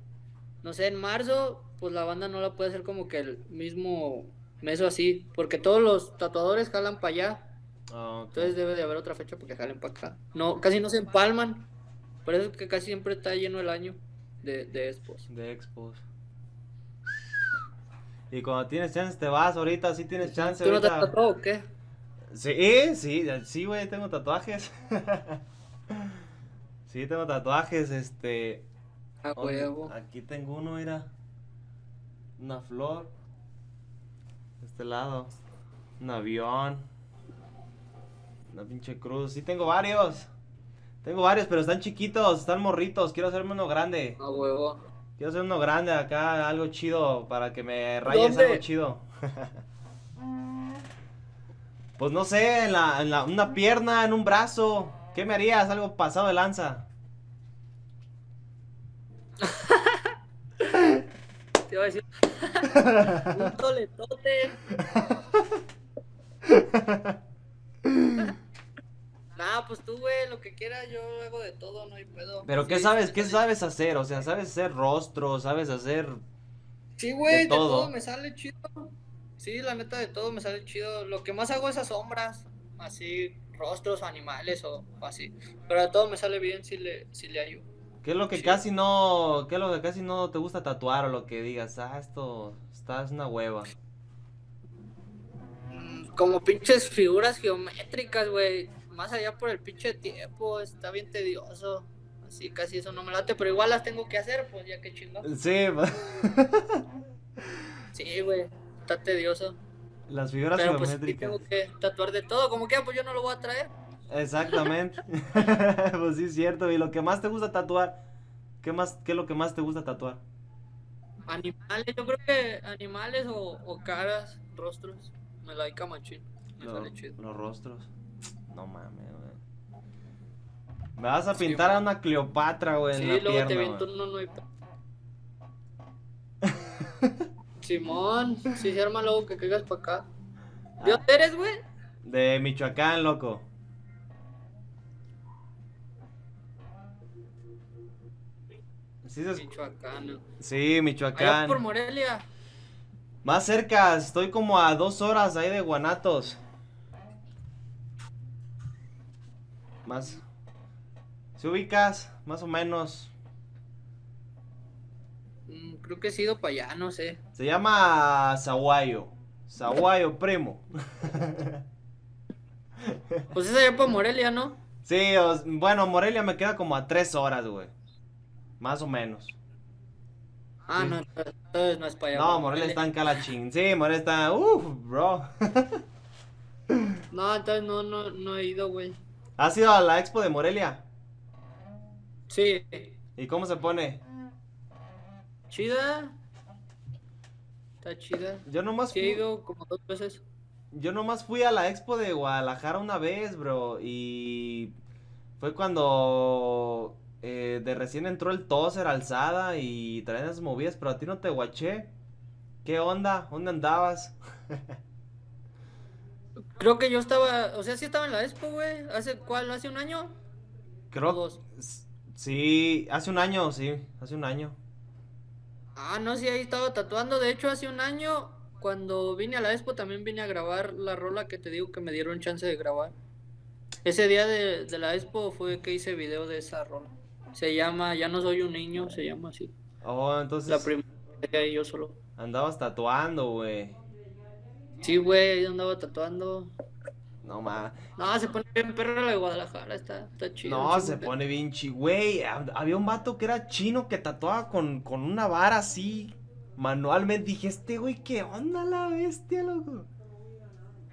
no sé, en marzo, pues la banda no la puede hacer como que el mismo mes o así, porque todos los tatuadores jalan para allá, Ah, entonces debe de haber otra fecha porque jalen para acá. No, casi no se empalman, por eso es que casi siempre está lleno el año de, de expos. De expos. Y cuando tienes chance te vas ahorita, sí tienes chance ¿Tú no te has tatuado o qué? Sí, sí, sí, güey, tengo tatuajes. (laughs) sí, tengo tatuajes, este... Huevo. Aquí tengo uno, mira. Una flor. De este lado. Un avión. Una pinche cruz. Sí, tengo varios. Tengo varios, pero están chiquitos, están morritos. Quiero hacerme uno grande. A huevo. Quiero hacer uno grande acá, algo chido, para que me rayes ¿Dónde? algo chido. (laughs) pues no sé, en la, en la, una pierna, en un brazo. ¿Qué me harías? Algo pasado de lanza. (laughs) Te iba a decir. (laughs) un toletote. Pues tú, güey, lo que quieras, yo hago de todo, no hay pedo. Pero ¿qué Sí, sabes? ¿Qué sabes hacer? O sea, ¿sabes hacer rostro? ¿Sabes hacer...? Sí, güey, de de todo? todo. me sale chido. Sí, la neta de todo me sale chido. Lo que más hago es a sombras, así, rostros animales o así. Pero de todo me sale bien si le, si le ayudo. ¿Qué es lo que Sí. casi no, qué es lo que casi no te gusta tatuar o lo que digas, ah, esto está es una hueva? Mm, Como pinches figuras geométricas, güey. Más allá por el pinche tiempo, está bien tedioso. Así casi eso no me late, pero igual las tengo que hacer, pues ya que chingón. Sí, Sí, güey, está tedioso. las figuras Pero pues sí geométricas. tengo que tatuar de todo, como que pues yo no lo voy a traer. Exactamente. (laughs) (laughs) pues sí, es cierto. ¿Y lo que más te gusta tatuar? ¿Qué más, qué es lo que más te gusta tatuar? Animales, yo creo que animales o, o caras, rostros. Me la hay machín. Me Lo- sale chido. los rostros. No mames, güey. Me vas a Sí, pintar a una Cleopatra, güey, en Sí, la luego pierna, te viento güey. uno no hay (laughs) Simón, si se arma luego que caigas para acá. ¿De Ah. dónde eres, güey? De Michoacán, loco. Sí, se- Michoacán. sí, Allá Michoacán. por Morelia. Más cerca, estoy como a dos horas ahí de Guanatos. Más. Si ubicas, más o menos. Mm, creo que he ido para allá, no sé. Se llama Zaguayo. Zaguayo, primo. (laughs) Pues es allá por Morelia, ¿no? Sí, os- bueno, Morelia me queda como a tres horas, güey. Más o menos. Ah, Sí. no, entonces no es para allá. No, Morelia está en (laughs) Calachín. Sí, Morelia está. Uff, bro. (laughs) No, entonces no, no, no he ido, güey. ¿Has ido a la expo de Morelia? Sí, ¿Y cómo se pone? chida. Está chida. Yo nomás Sí he fui, ido como dos veces. yo nomás fui a la expo de Guadalajara una vez, bro. Y fue cuando eh, de recién entró el Tozer alzada y traían esas movidas, pero a ti no te guaché. ¿Qué onda? ¿Dónde andabas? (laughs) Creo que yo estaba, o sea, sí estaba en la expo, güey. ¿Hace cuál? ¿Hace un año? Creo. Dos. Sí, hace un año, sí, hace un año. Ah, no, sí, ahí estaba tatuando. De hecho, hace un año, cuando vine a la expo, también vine a grabar la rola que te digo que me dieron chance de grabar. Ese día de, de la expo fue que hice video de esa rola. Se llama Ya no soy un niño, se llama así. Oh, entonces La primera ahí yo solo. andabas tatuando, güey. Sí, güey, ahí andaba tatuando. No más. No, se pone bien perro la de Guadalajara, está, está chido. No, chido, se pone bien chi, güey. hab- Había un vato que era chino que tatuaba con, con una vara así manualmente. Dije, este güey, ¿qué onda la bestia, loco?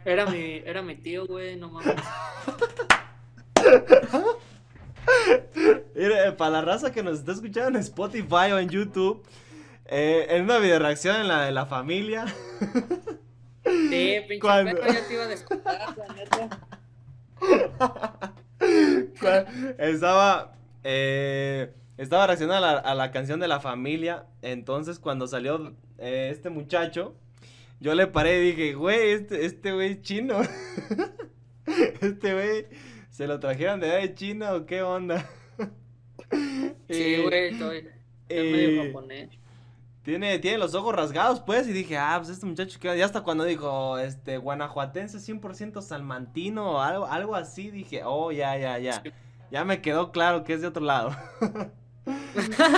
Era mi, era mi tío, güey, no mames. (laughs) Mira, eh, para la raza que nos está escuchando en Spotify o en YouTube, eh, en una video reacción en la de la familia. (laughs) Sí, (laughs) pinche perro, ya te iba a descontar, la neta. (laughs) Estaba eh, estaba reaccionando a la, a la canción de la familia. Entonces cuando salió eh, este muchacho yo le paré y dije güey este este güey es chino (laughs) este güey se lo trajeron de allá de China o qué onda Sí, güey, estoy, medio japonés. Tiene tiene los ojos rasgados pues y dije ah pues este muchacho que ya hasta cuando dijo este guanajuatense 100% salmantino o algo algo así dije oh ya ya ya ya me quedó claro que es de otro lado. (laughs)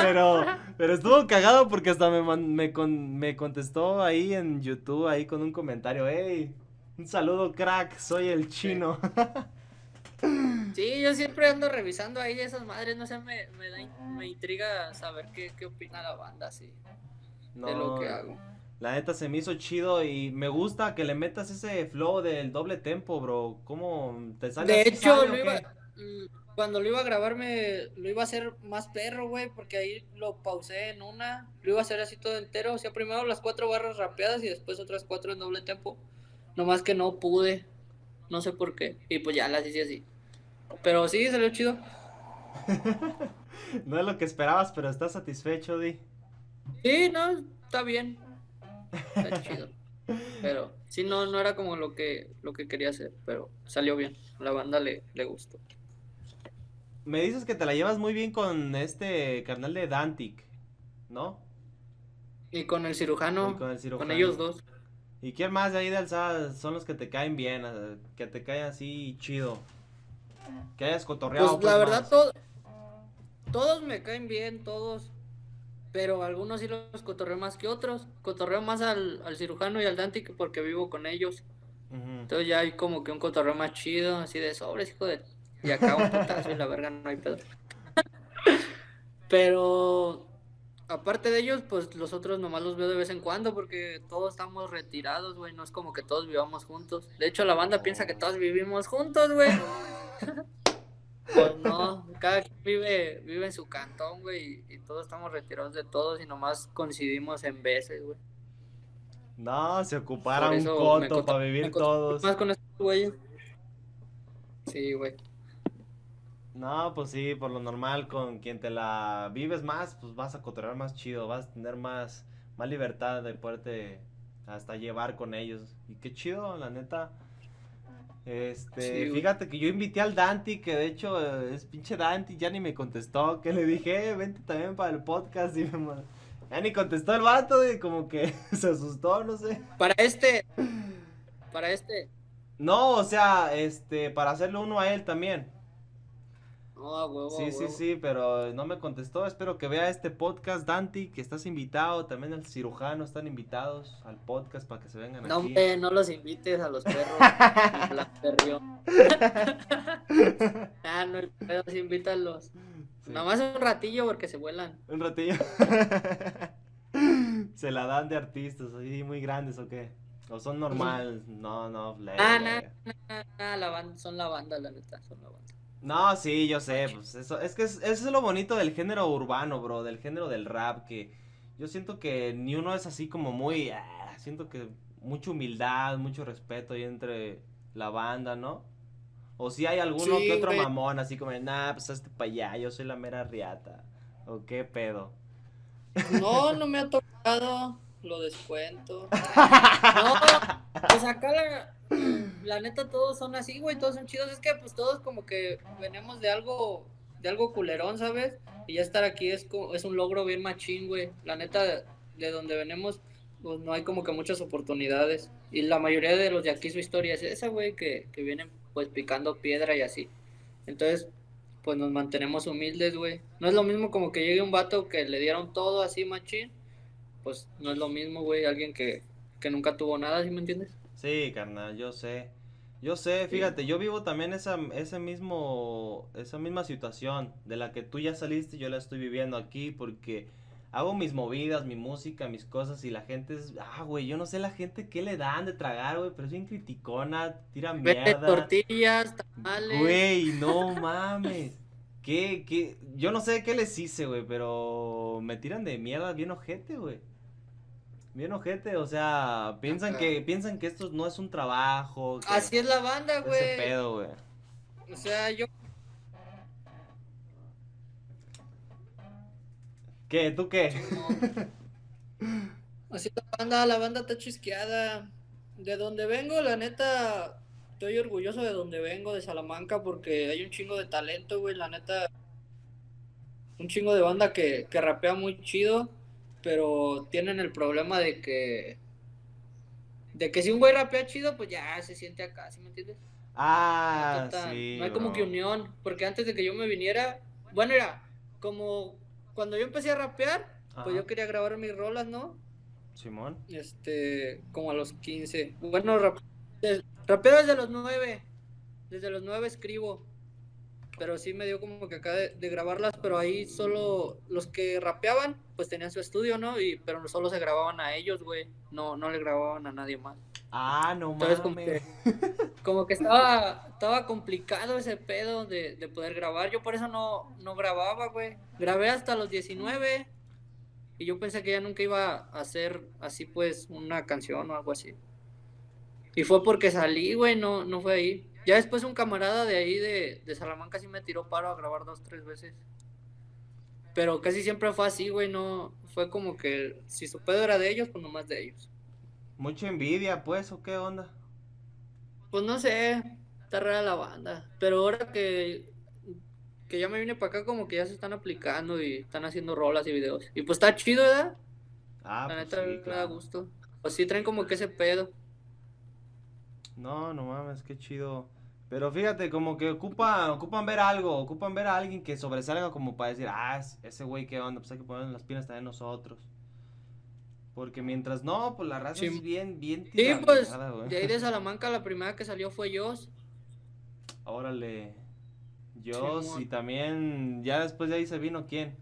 pero, pero estuvo cagado porque hasta me, me, con- me contestó ahí en YouTube, ahí con un comentario, hey, un saludo crack, soy el chino. (laughs) Sí, yo siempre ando revisando ahí esas madres, no sé, me, me, da, me intriga saber qué, qué opina la banda, así, de lo No, que hago. la neta se me hizo chido y me gusta que le metas ese flow del doble tempo, bro. ¿Cómo te sale De así, hecho, sale o lo qué? iba, cuando lo iba a grabar, me, lo iba a hacer más perro, güey, porque ahí lo pausé en una, lo iba a hacer así todo entero, o sea, primero las cuatro barras rapeadas y después otras cuatro en doble tempo, nomás que no pude, no sé por qué, y pues ya las hice así. Pero sí, salió chido. (laughs) No es lo que esperabas, pero estás satisfecho, Di. Sí, no, está bien. Está chido. Pero sí, no, no era como lo que, lo que quería hacer, pero salió bien. La banda le, le gustó. Me dices que te la llevas muy bien con este carnal de Dantic, ¿no? Y con el cirujano, Y con el cirujano. con ellos dos. ¿Y quién más de ahí de Alzada son los que te caen bien? eh, Que te caen así chido. Que hayas cotorreado. Pues la pues, verdad, todo, todos me caen bien, todos. Pero algunos sí los cotorreo más que otros. Cotorreo más al, al cirujano y al Dante que porque vivo con ellos. Entonces ya hay como que un cotorreo más chido, así de sobres, hijo de... Y acá un putazo y la verga no hay pedo. Pero aparte de ellos, pues los otros nomás los veo de vez en cuando porque todos estamos retirados, güey. No es como que todos vivamos juntos. De hecho, la banda piensa que todos vivimos juntos, güey. (laughs) Pues no, cada quien vive, vive en su cantón, güey, y, todos estamos retirados de todos y nomás coincidimos en veces, güey. No, se ocupara un coto para vivir todos. Más con estos güeyes. Sí, güey. No, pues sí, por lo normal, con quien te la vives más, pues vas a cotorrear más chido, vas a tener más, más libertad de poderte hasta llevar con ellos. Y qué chido, la neta. Este, Sí, fíjate que yo invité al Dante, que de hecho eh, es pinche Dante, ya ni me contestó, que le dije, "Eh, vente también para el podcast, y me ya ni contestó el vato, y como que (laughs) se asustó, no sé. Para este, para este, No, o sea, este, para hacerle uno a él también. No, a huevo, a Sí, sí, huevo. sí, pero no me contestó. Espero que vea este podcast, Dante, que estás invitado. También el cirujano están invitados al podcast para que se vengan No, aquí. hombre, no los invites a los perros. (laughs) la perrió. (laughs) ah, no, el pedo sí invítalos. Sí. Nomás un ratillo porque se vuelan. Un ratillo. (laughs) se la dan de artistas, así muy grandes o qué. O son normales. No, no, Ah, leve. Ah, ah, la banda, son la banda, la neta, son la banda. No, sí, yo sé, pues eso, es que es, eso es lo bonito del género urbano, bro, del género del rap, que yo siento que ni uno es así como muy, ah, siento que mucha humildad, mucho respeto ahí entre la banda, ¿no? O si hay alguno Sí, que otro güey. mamón, así como, nah, pues este pa' allá, yo soy la mera riata, o qué pedo. No, no me ha tocado, lo descuento. (laughs) No, pues acá la, la neta todos son así, güey, todos son chidos. Es que pues todos como que venimos de algo, de algo culerón, ¿sabes? Y ya estar aquí es, es un logro bien machín, güey. La neta, de donde venimos, pues no hay como que muchas oportunidades. Y la mayoría de los de aquí su historia es esa, güey, que, que vienen pues picando piedra y así. Entonces, pues nos mantenemos humildes, güey. No es lo mismo como que llegue un vato que le dieron todo así, machín. Pues no es lo mismo, güey, alguien que, que nunca tuvo nada, ¿sí me entiendes? Sí, carnal, yo sé. Yo sé, fíjate, yo vivo también esa, ese mismo, esa misma situación de la que tú ya saliste, yo la estoy viviendo aquí porque hago mis movidas, mi música, mis cosas y la gente es, ah, güey, yo no sé la gente qué le dan de tragar, güey, pero es bien criticona, tira mierda. tortillas, tamales. Güey, no (laughs) mames. ¿Qué, qué? Yo no sé qué les hice, güey, pero me tiran de mierda bien ojete, güey. Bien ojete, o sea, piensan Ajá. que piensan que esto no es un trabajo, Así es la banda, ese güey. pedo, güey. O sea, yo ¿Qué? ¿Tú qué? Así la banda, la banda está chisqueada. De donde vengo, la neta, estoy orgulloso de donde vengo, de Salamanca, porque hay un chingo de talento, güey, la neta. Un chingo de banda que, que rapea muy chido, pero tienen el problema de que. De que si un güey rapea chido, pues ya se siente acá, ¿sí me entiendes? Ah, Neta, sí, no hay como bro. que unión, porque antes de que yo me viniera, bueno, era como cuando yo empecé a rapear, pues yo quería grabar mis rolas, ¿no? Simón. este, como a los 15. Bueno, rapeo desde los 9. Desde los 9 escribo. Pero sí me dio como que acá de, de grabarlas, pero ahí solo los que rapeaban, pues tenían su estudio, ¿no? Y, pero solo se grababan a ellos, güey. No, no le grababan a nadie más. Ah, no Entonces como mames. que, como que estaba, estaba complicado ese pedo de, de poder grabar. Yo por eso no, no grababa, güey. Grabé hasta los 19 y yo pensé que ya nunca iba a hacer así pues una canción o algo así. Y fue porque salí, güey, no, no fue ahí. Ya después un camarada de ahí de, de Salamanca sí me tiró paro a grabar dos, tres veces. Pero casi siempre fue así, güey, no, fue como que si su pedo era de ellos, pues nomás de ellos. Mucha envidia, pues, ¿o qué onda? Pues no sé, está rara la banda. Pero ahora que, que ya me vine para acá, como que ya se están aplicando y están haciendo rolas y videos. Y pues está chido, ¿verdad? Ah, la pues neta sí, me da gusto. Pues sí traen como que ese pedo. No, no mames, qué chido. Pero fíjate, como que ocupan, ocupan ver algo, ocupan ver a alguien que sobresalga como para decir, ah, es- ese güey qué onda, pues hay que poner las pilas también nosotros. Porque mientras no, pues la raza Sí. es bien, bien Sí, pues, de ahí de Salamanca la primera que salió fue Jos. Órale. Yo, Simón. y también, ya después de ahí se vino quién.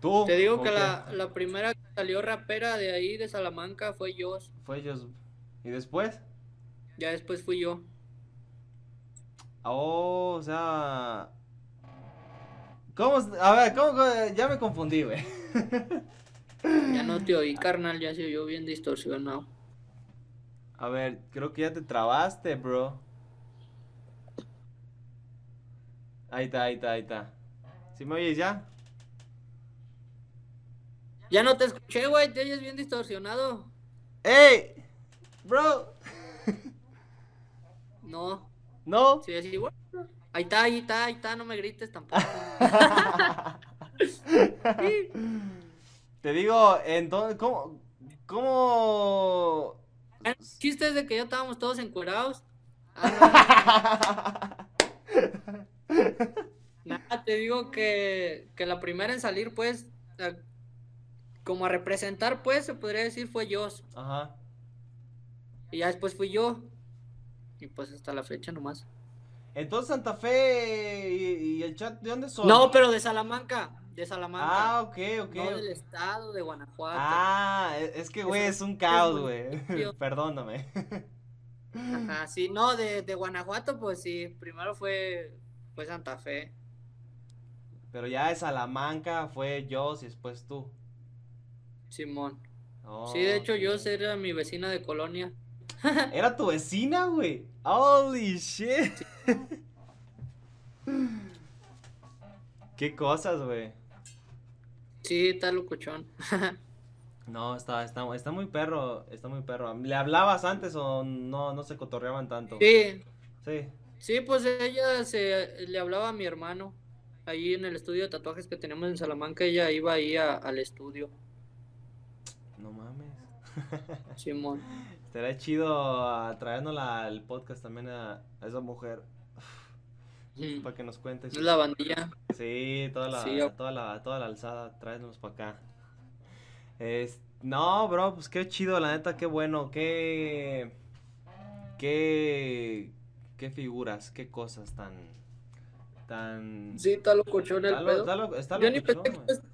¿Tú? Te digo ¿o que la, la primera que salió rapera de ahí de Salamanca fue Jos. Fue ellos. ¿Y después? Ya después fui yo. Oh, o sea... ¿Cómo? A ver, ¿cómo? Ya me confundí, güey. Ya no te oí, (laughs) carnal, ya se oyó bien distorsionado. A ver, creo que ya te trabaste, bro. Ahí está, ahí está, ahí está. ¿Sí me oyes ya? Ya no te escuché, güey, te oyes bien distorsionado. ¡Ey! Bro. No, ¿No? sí, así, bueno. Ahí está, ahí está, ahí está, no me grites tampoco. (laughs) Te digo, entonces, ¿cómo? ¿Cómo? El chiste es de que ya estábamos todos encuerados. Ah. (laughs) Nada, te digo que, que la primera en salir, pues, a- como a representar, pues, se podría decir fue yo. Ajá. Y ya después fui yo. Y pues hasta la fecha nomás. Entonces Santa Fe y, y el chat, ¿de dónde son? No, pero de Salamanca. De Salamanca. Ah, ok, ok. no del estado de Guanajuato. Ah, es es que, güey, es un caos, güey. (laughs) Perdóname. Ajá, sí, no, de, de Guanajuato, pues sí. Primero fue, fue Santa Fe. Pero ya de Salamanca fue yo y después tú. Simón. Oh, Sí, de hecho, ok. yo era mi vecina de colonia. (laughs) Era tu vecina, güey. Holy shit. (laughs) Qué cosas, güey. Sí, está locuchón. (laughs) No, está, está, está muy perro, está muy perro. ¿Le hablabas antes o no, no se cotorreaban tanto? Sí, Sí. sí, pues ella se le hablaba a mi hermano. Ahí en el estudio de tatuajes que tenemos en Salamanca, ella iba ahí a- al estudio. (laughs) Simón. Estaría chido ah, traérnosla al podcast también a, a esa mujer. Mm. Para que nos cuente. Es la bandilla. Sí, toda la, Sí, toda la, toda la alzada, tráenos para acá. Es, no, bro, pues qué chido, la neta, qué bueno, qué, qué, qué figuras, qué cosas tan, tan, Sí, está locuchón el pedo. está lo- está Yo ni locochón, pensé que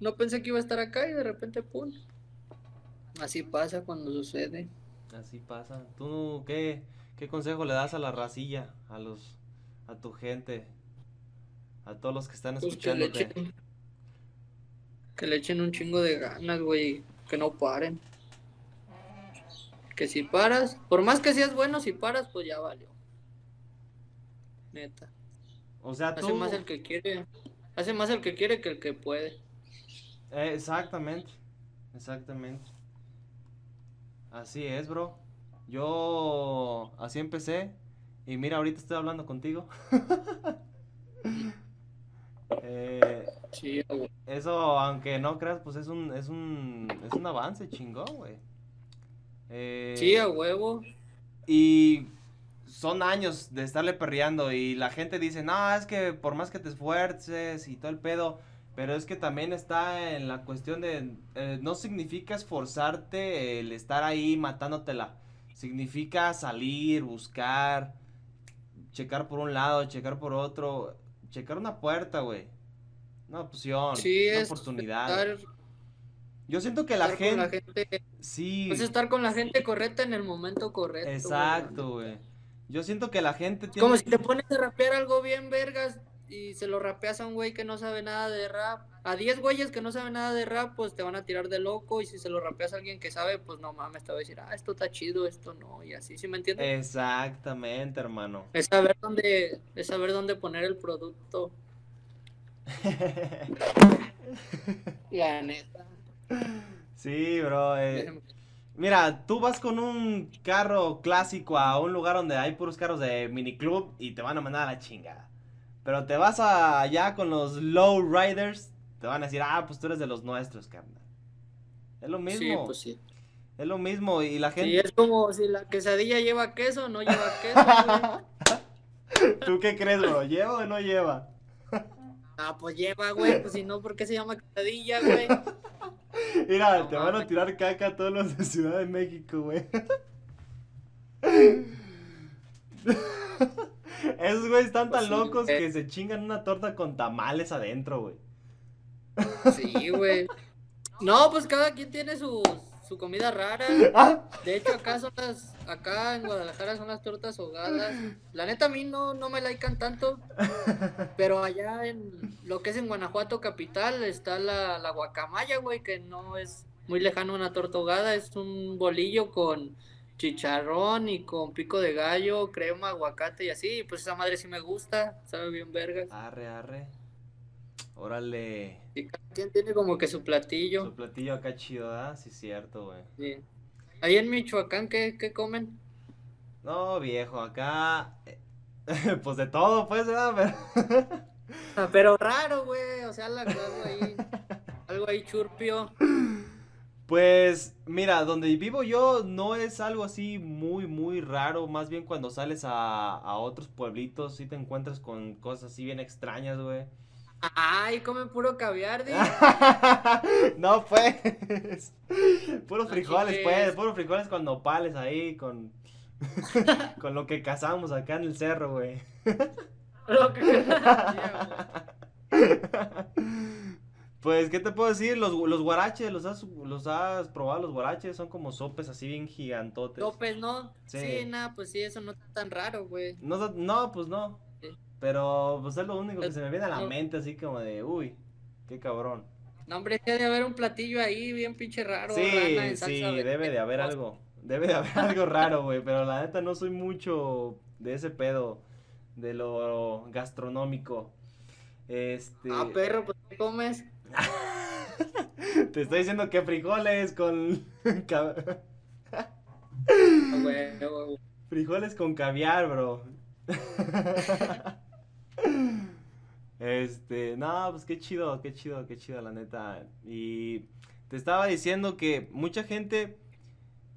no pensé que iba a estar acá y de repente, pum. Así pasa cuando sucede. Así pasa. ¿Tú qué, qué consejo le das a la racilla, a los, a tu gente, a todos los que están Pues que echen, que le echen un chingo de ganas, güey. Que no paren. Que si paras, por más que seas bueno, si paras, pues ya valió. Neta. O sea, Hace tú, más el que quiere. Hace más el que quiere que el que puede. Eh, exactamente, exactamente. Así es, bro. Yo así empecé y mira, ahorita estoy hablando contigo. (laughs) Eh, eso, aunque no creas, pues es un, es un, es un avance chingón, güey. Eh, Sí, a huevo. y son años de estarle perreando y la gente dice, no, es que por más que te esfuerces y todo el pedo, pero es que también está en la cuestión de, eh, no significa esforzarte el estar ahí matándotela, significa salir, buscar, checar por un lado, checar por otro, checar una puerta, güey, una opción, Sí, una es oportunidad. estar, Yo siento que la con la gente, gente. sí. Es estar con la gente correcta en el momento correcto. Exacto, güey. Yo siento que la gente tiene... como si te pones a rapear algo bien vergas y se lo rapeas a un güey que no sabe nada de rap. A 10 güeyes que no saben nada de rap, pues te van a tirar de loco. Y si se lo rapeas a alguien que sabe, pues no mames, te va a decir, ah, esto está chido, esto no. Y así, ¿sí me entiendes? Exactamente, hermano. Es saber dónde, es saber dónde poner el producto. (laughs) La neta. Sí, bro. eh, Mira, tú vas con un carro clásico a un lugar donde hay puros carros de miniclub y te van a mandar a la chingada. Pero te vas a- allá con los low riders, te van a decir, ah, pues tú eres de los nuestros, carnal. Es lo Sí, mismo. pues sí. Es lo mismo. Y la Sí, gente. es como si la quesadilla lleva queso, no lleva queso, güey. (laughs) ¿Tú qué crees, bro? ¿Lleva o no lleva? (laughs) Ah, pues lleva, güey, pues si no, ¿por qué se llama quesadilla, güey? (laughs) Mira, No te van a tirar caca a todos los de Ciudad de México, güey. Esos güeyes están tan Pues sí, locos güey. que se chingan una torta con tamales adentro, güey. Sí, güey. No, pues cada quien tiene su, su comida rara. (laughs) Ah, De hecho, acá son las, acá en Guadalajara son las tortas ahogadas. La neta a mí no, no me laican tanto, pero allá en lo que es en Guanajuato capital está la, la guacamaya, güey, que no es muy lejano a una torta ahogada, es un bolillo con chicharrón y con pico de gallo, crema, aguacate y así, pues esa madre sí me gusta, sabe bien vergas. Arre, arre. Órale. Y cada quien tiene como que su platillo. Su platillo acá chido, ¿ah? Sí, cierto, güey. sí. Ahí en Michoacán, ¿qué, qué comen? No, viejo, acá. eh, (laughs) Pues de todo, pues, ¿verdad? Pero- Ah, Pero raro, güey, o sea, la- algo ahí, (laughs) algo ahí churpio. Pues mira, donde vivo yo no es algo así muy, muy raro. Más bien cuando sales a, a otros pueblitos sí te encuentras con cosas así bien extrañas, güey. Ay, comen puro caviar, di. (laughs) no, pues. Puros frijoles, pues. Puros frijoles con nopales ahí, con... (laughs) con lo que cazamos acá en el cerro, güey. Lo que- (laughs) Pues, ¿qué te puedo decir? Los, los guaraches, ¿los has, ¿los has probado los guaraches? Son como sopes así bien gigantotes. López, ¿no? Sí. Sí, nada, pues sí, eso no está tan raro, güey. No, no, pues no. Sí. Pero pues es lo único que Es- se me viene a la no. mente, así como de, uy, qué cabrón. No, hombre, debe de haber un platillo ahí bien pinche raro. Sí, rana sí, debe de haber algo. Debe de haber (laughs) algo raro, güey. Pero la neta no soy mucho de ese pedo, de lo gastronómico. Este. Ah, perro, pues ¿qué comes? (laughs) Te estoy diciendo que frijoles con. (laughs) Frijoles con caviar, bro. Este, no, pues qué chido, qué chido, qué chido, la neta. Y te estaba diciendo que mucha gente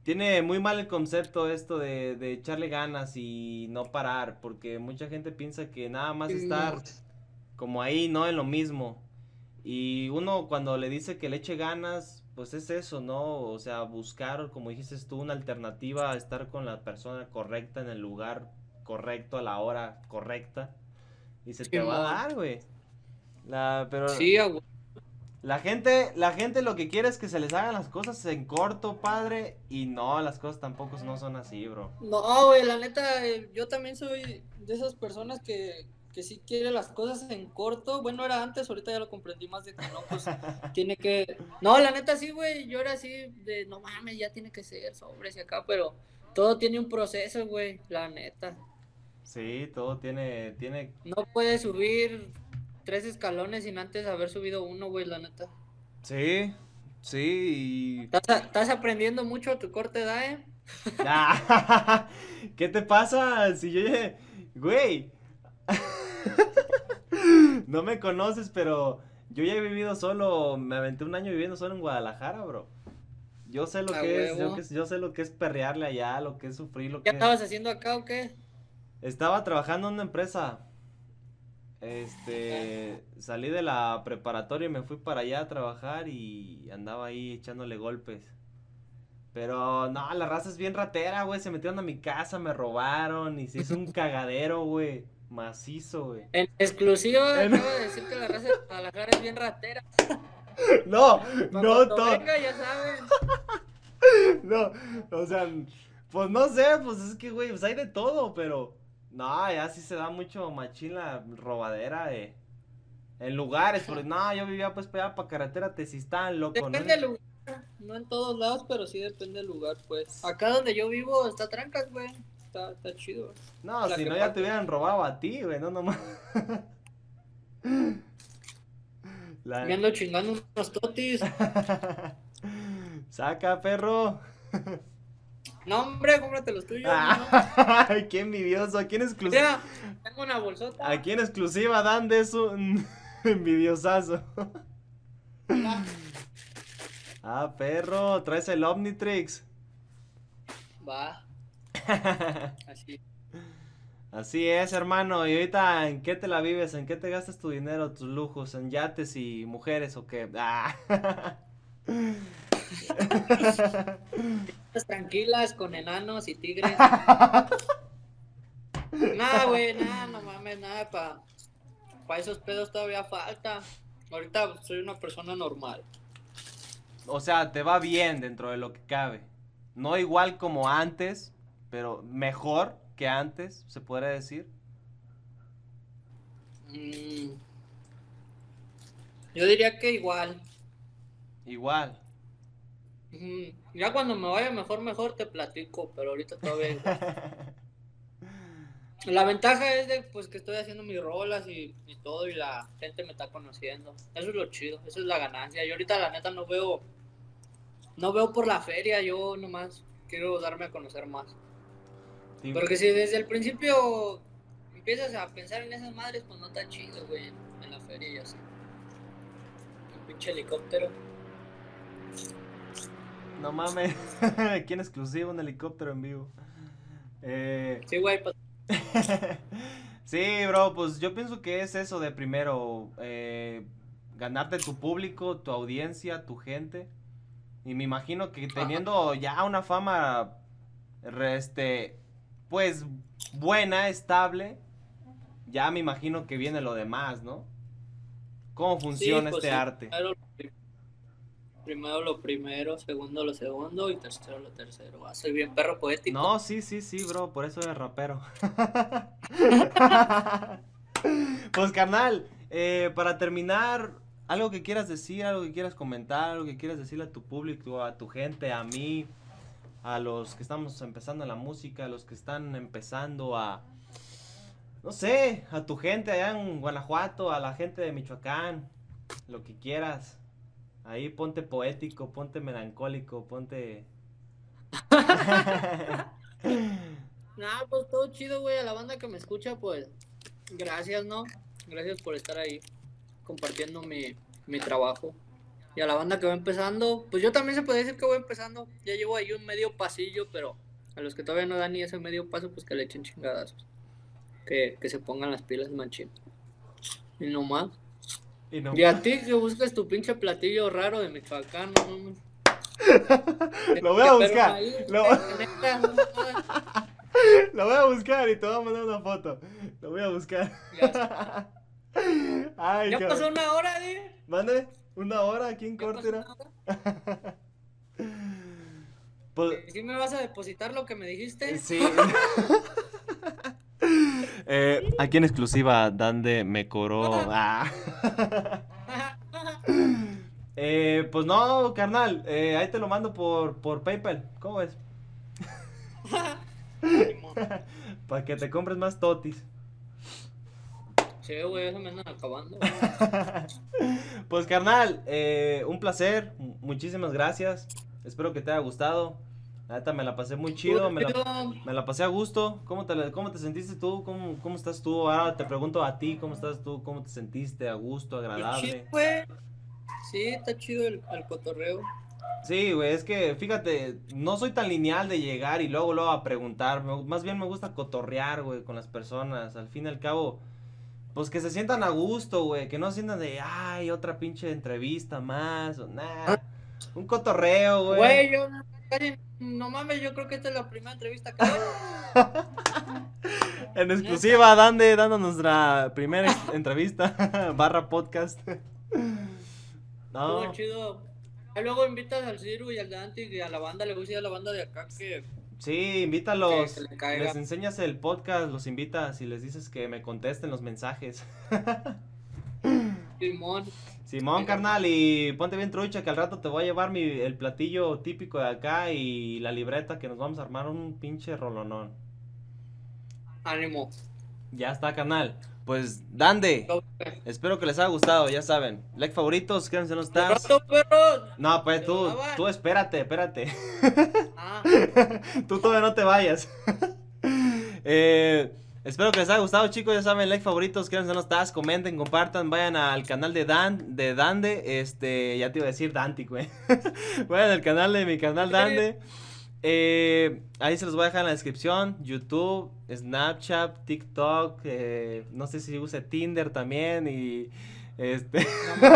tiene muy mal el concepto esto de, de echarle ganas y no parar, porque mucha gente piensa que nada más estar como ahí, no en lo mismo. Y uno cuando le dice que le eche ganas, pues es eso, ¿no? O sea, buscar, como dijiste tú, una alternativa a estar con la persona correcta en el lugar correcto a la hora correcta. Y se te va a dar, güey. La, pero Sí, la gente, la gente lo que quiere es que se les hagan las cosas en corto, padre. Y no, las cosas tampoco no son así, bro. No, güey, la neta, eh, yo también soy de esas personas que, que sí quiere las cosas en corto. Bueno, era antes, ahorita ya lo comprendí más de que no, pues (laughs) tiene que. No, la neta sí, güey, yo era así de no mames, ya tiene que ser sobres y acá, pero todo tiene un proceso, güey, la neta. Sí, todo tiene, tiene, No puedes subir tres escalones sin antes haber subido uno, güey, la neta. sí, sí, y... Estás, estás aprendiendo mucho a tu corta edad, ¿eh? (laughs) Ah, (laughs) ¿Qué te pasa? Si yo. Güey. (laughs) No me conoces, pero yo ya he vivido solo, me aventé un año viviendo solo en Guadalajara, bro. Yo sé lo que es, yo, yo sé lo que es perrearle allá, lo que es sufrir, lo ¿Qué que estabas haciendo acá o qué? Estaba trabajando en una empresa. Este, salí de la preparatoria y me fui para allá a trabajar y andaba ahí echándole golpes. Pero no, la raza es bien ratera, güey. Se metieron a mi casa, me robaron y se hizo un (laughs) cagadero, güey. Macizo, güey. En exclusiva, En- acabo de decir que la raza de Guadalajara es bien ratera. (laughs) No, no, to- venga, ya saben. (laughs) no, o sea, pues no sé, pues es que, güey, pues hay de todo, pero no, ya sí se da mucho machín la robadera de, en lugares, porque no, yo vivía pues para allá, para carretera Tesistán, loco, ¿no? Depende del lugar. No en todos lados, pero sí depende del lugar, pues. Acá donde yo vivo está trancas, güey. Está, está chido. No, la si no ya te hubieran robado a ti, güey, no nomás. (laughs) La- Me ando chingando unos totis. (laughs) Saca, perro. (laughs) No, hombre, cómprate los tuyos. Ah. Qué envidioso. Aquí en exclusiva, Mira, tengo una bolsota. aquí en exclusiva Dan de eso envidiosazo. Mira, Ah, perro, traes el Omnitrix. Va. Así. Así es, hermano. ¿Y ahorita en qué te la vives? ¿En qué te gastas tu dinero, tus lujos? ¿En yates y mujeres o qué? Ah. Tranquilas con enanos y tigres. (laughs) Nada, güey, nada, no mames, nada, pa, pa esos pedos todavía falta. Ahorita soy una persona normal. O sea, te va bien dentro de lo que cabe. No igual como antes, pero mejor que antes, se podría decir. Mm. Yo diría que igual. Igual. Ya cuando me vaya mejor, mejor te platico, pero ahorita todavía igual. (laughs) La ventaja es de pues que estoy haciendo mis rolas y, y todo y la gente me está conociendo. Eso es lo chido, eso es la ganancia. Yo ahorita la neta no veo no veo por la feria, yo nomás quiero darme a conocer más. Sí. Porque si desde el principio empiezas a pensar en esas madres, pues no está chido, güey, en la feria y así. Un pinche helicóptero. No mames. (laughs) Aquí en exclusivo, un helicóptero en vivo. Eh, Sí, güey, pues (laughs) sí, bro, pues yo pienso que es eso de primero, eh, ganarte tu público, tu audiencia, tu gente. Y me imagino que teniendo ya una fama, re- este, pues buena, estable, ya me imagino que viene lo demás, ¿no? ¿Cómo funciona Sí, pues este sí, arte? Primero, lo prim- primero lo primero, segundo lo segundo y tercero lo tercero. Ah, soy bien perro poético. No, sí, sí, sí, bro, por eso eres rapero. (laughs) pues carnal, eh, para terminar, algo que quieras decir, algo que quieras comentar, algo que quieras decirle a tu público, a tu gente, a mí, a los que estamos empezando la música, a los que están empezando a, no sé, a tu gente allá en Guanajuato, a la gente de Michoacán, lo que quieras. Ahí ponte poético, ponte melancólico, ponte... (laughs) Nah, pues todo chido, güey. A la banda que me escucha, pues gracias, ¿no? Gracias por estar ahí compartiendo mi, mi trabajo. Y a la banda que va empezando, pues yo también se puede decir que voy empezando. Ya llevo ahí un medio pasillo, pero a los que todavía no dan ni ese medio paso, pues que le echen chingadazos. Que, que se pongan las pilas machín. Y no más. Y no- Y a ti que buscas tu pinche platillo raro de Michoacán, no mames. (laughs) Lo voy a buscar, lo- (laughs) no voy a buscar y te voy a mandar una foto. Lo voy a buscar. Ya. (laughs) Ay, pasó una hora, ¿eh? Mande, una hora aquí en Córtera. (laughs) Pues, ¿Sí me vas a depositar lo que me dijiste? sí. (laughs) Eh, aquí en exclusiva, Dande me cobró. Ah. (laughs) Eh, pues no, carnal. eh, ahí te lo mando por, por PayPal. ¿Cómo ves? Para que te compres más totis. Güey, eso me andan acabando. (laughs) Pues carnal, eh, un placer, mu- muchísimas gracias. Espero que te haya gustado. La neta me la pasé muy chido, me la, me la pasé a gusto. ¿Cómo te, cómo te sentiste tú? ¿Cómo, ¿Cómo estás tú? Ahora te pregunto a ti, ¿cómo estás tú? ¿Cómo te sentiste? ¿A gusto? ¿Agradable? Sí, está chido el, el cotorreo. Sí, güey, es que fíjate, no soy tan lineal de llegar y luego luego a preguntar. más bien me gusta cotorrear, güey, con las personas. Al fin y al cabo, pues que se sientan a gusto, güey. Que no sientan de, ay, otra pinche entrevista más o nada. Un cotorreo, güey. Güey, yo no mames, yo creo que esta es la primera entrevista que hago. (laughs) En exclusiva, Dande, dando nuestra primera entrevista, (laughs) barra podcast. (laughs) No, Estuvo chido. Luego invitas al Ciru y al Dante y a la banda, le voy a decir a la banda de acá que sí, invítalos. Que- le. Les enseñas el podcast, los invitas y les dices que me contesten los mensajes. (laughs) Simón. Simón, carnal, y ponte bien trucha que al rato te voy a llevar mi, el platillo típico de acá y la libreta que nos vamos a armar un pinche rolonón. Ánimo. Ya está, carnal. Pues, Dande, espero que les haya gustado, ya saben. Like favoritos, quédense en los. No, pues ¿Se tú, tú espérate, espérate. (laughs) (laughs) Tú todavía no te vayas. (laughs) Eh, espero que les haya gustado, chicos. Ya saben, like favoritos, quédense en los stars, comenten, compartan, vayan al canal de Dan, de Dande. Este, ya te iba a decir Dantic, güey. (laughs) vayan al canal de mi canal Dande. Eh, ahí se los voy a dejar en la descripción. YouTube, Snapchat, TikTok. eh, no sé si use Tinder también. Y este. No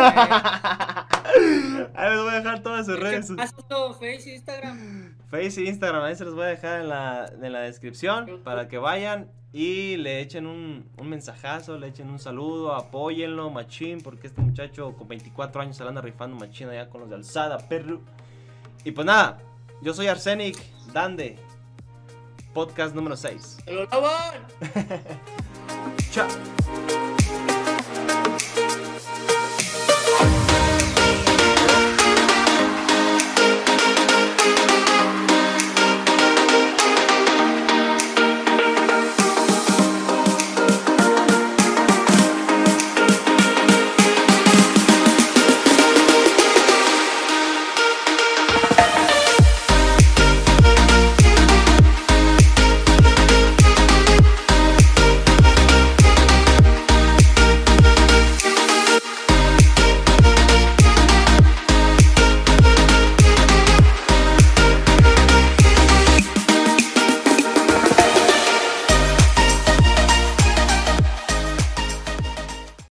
ahí les voy a dejar todas sus redes. ¿Qué pasa todo? Face, Instagram. Face e Instagram, ahí se los voy a dejar en la, en la descripción para que vayan y le echen un, un mensajazo, le echen un saludo, apóyenlo, machín, porque este muchacho con 24 años se la anda rifando machín allá con los de alzada, perro. Y pues nada, yo soy Arsenic Dande, podcast número 6. ¡Se lo lavan! (laughs) Chao.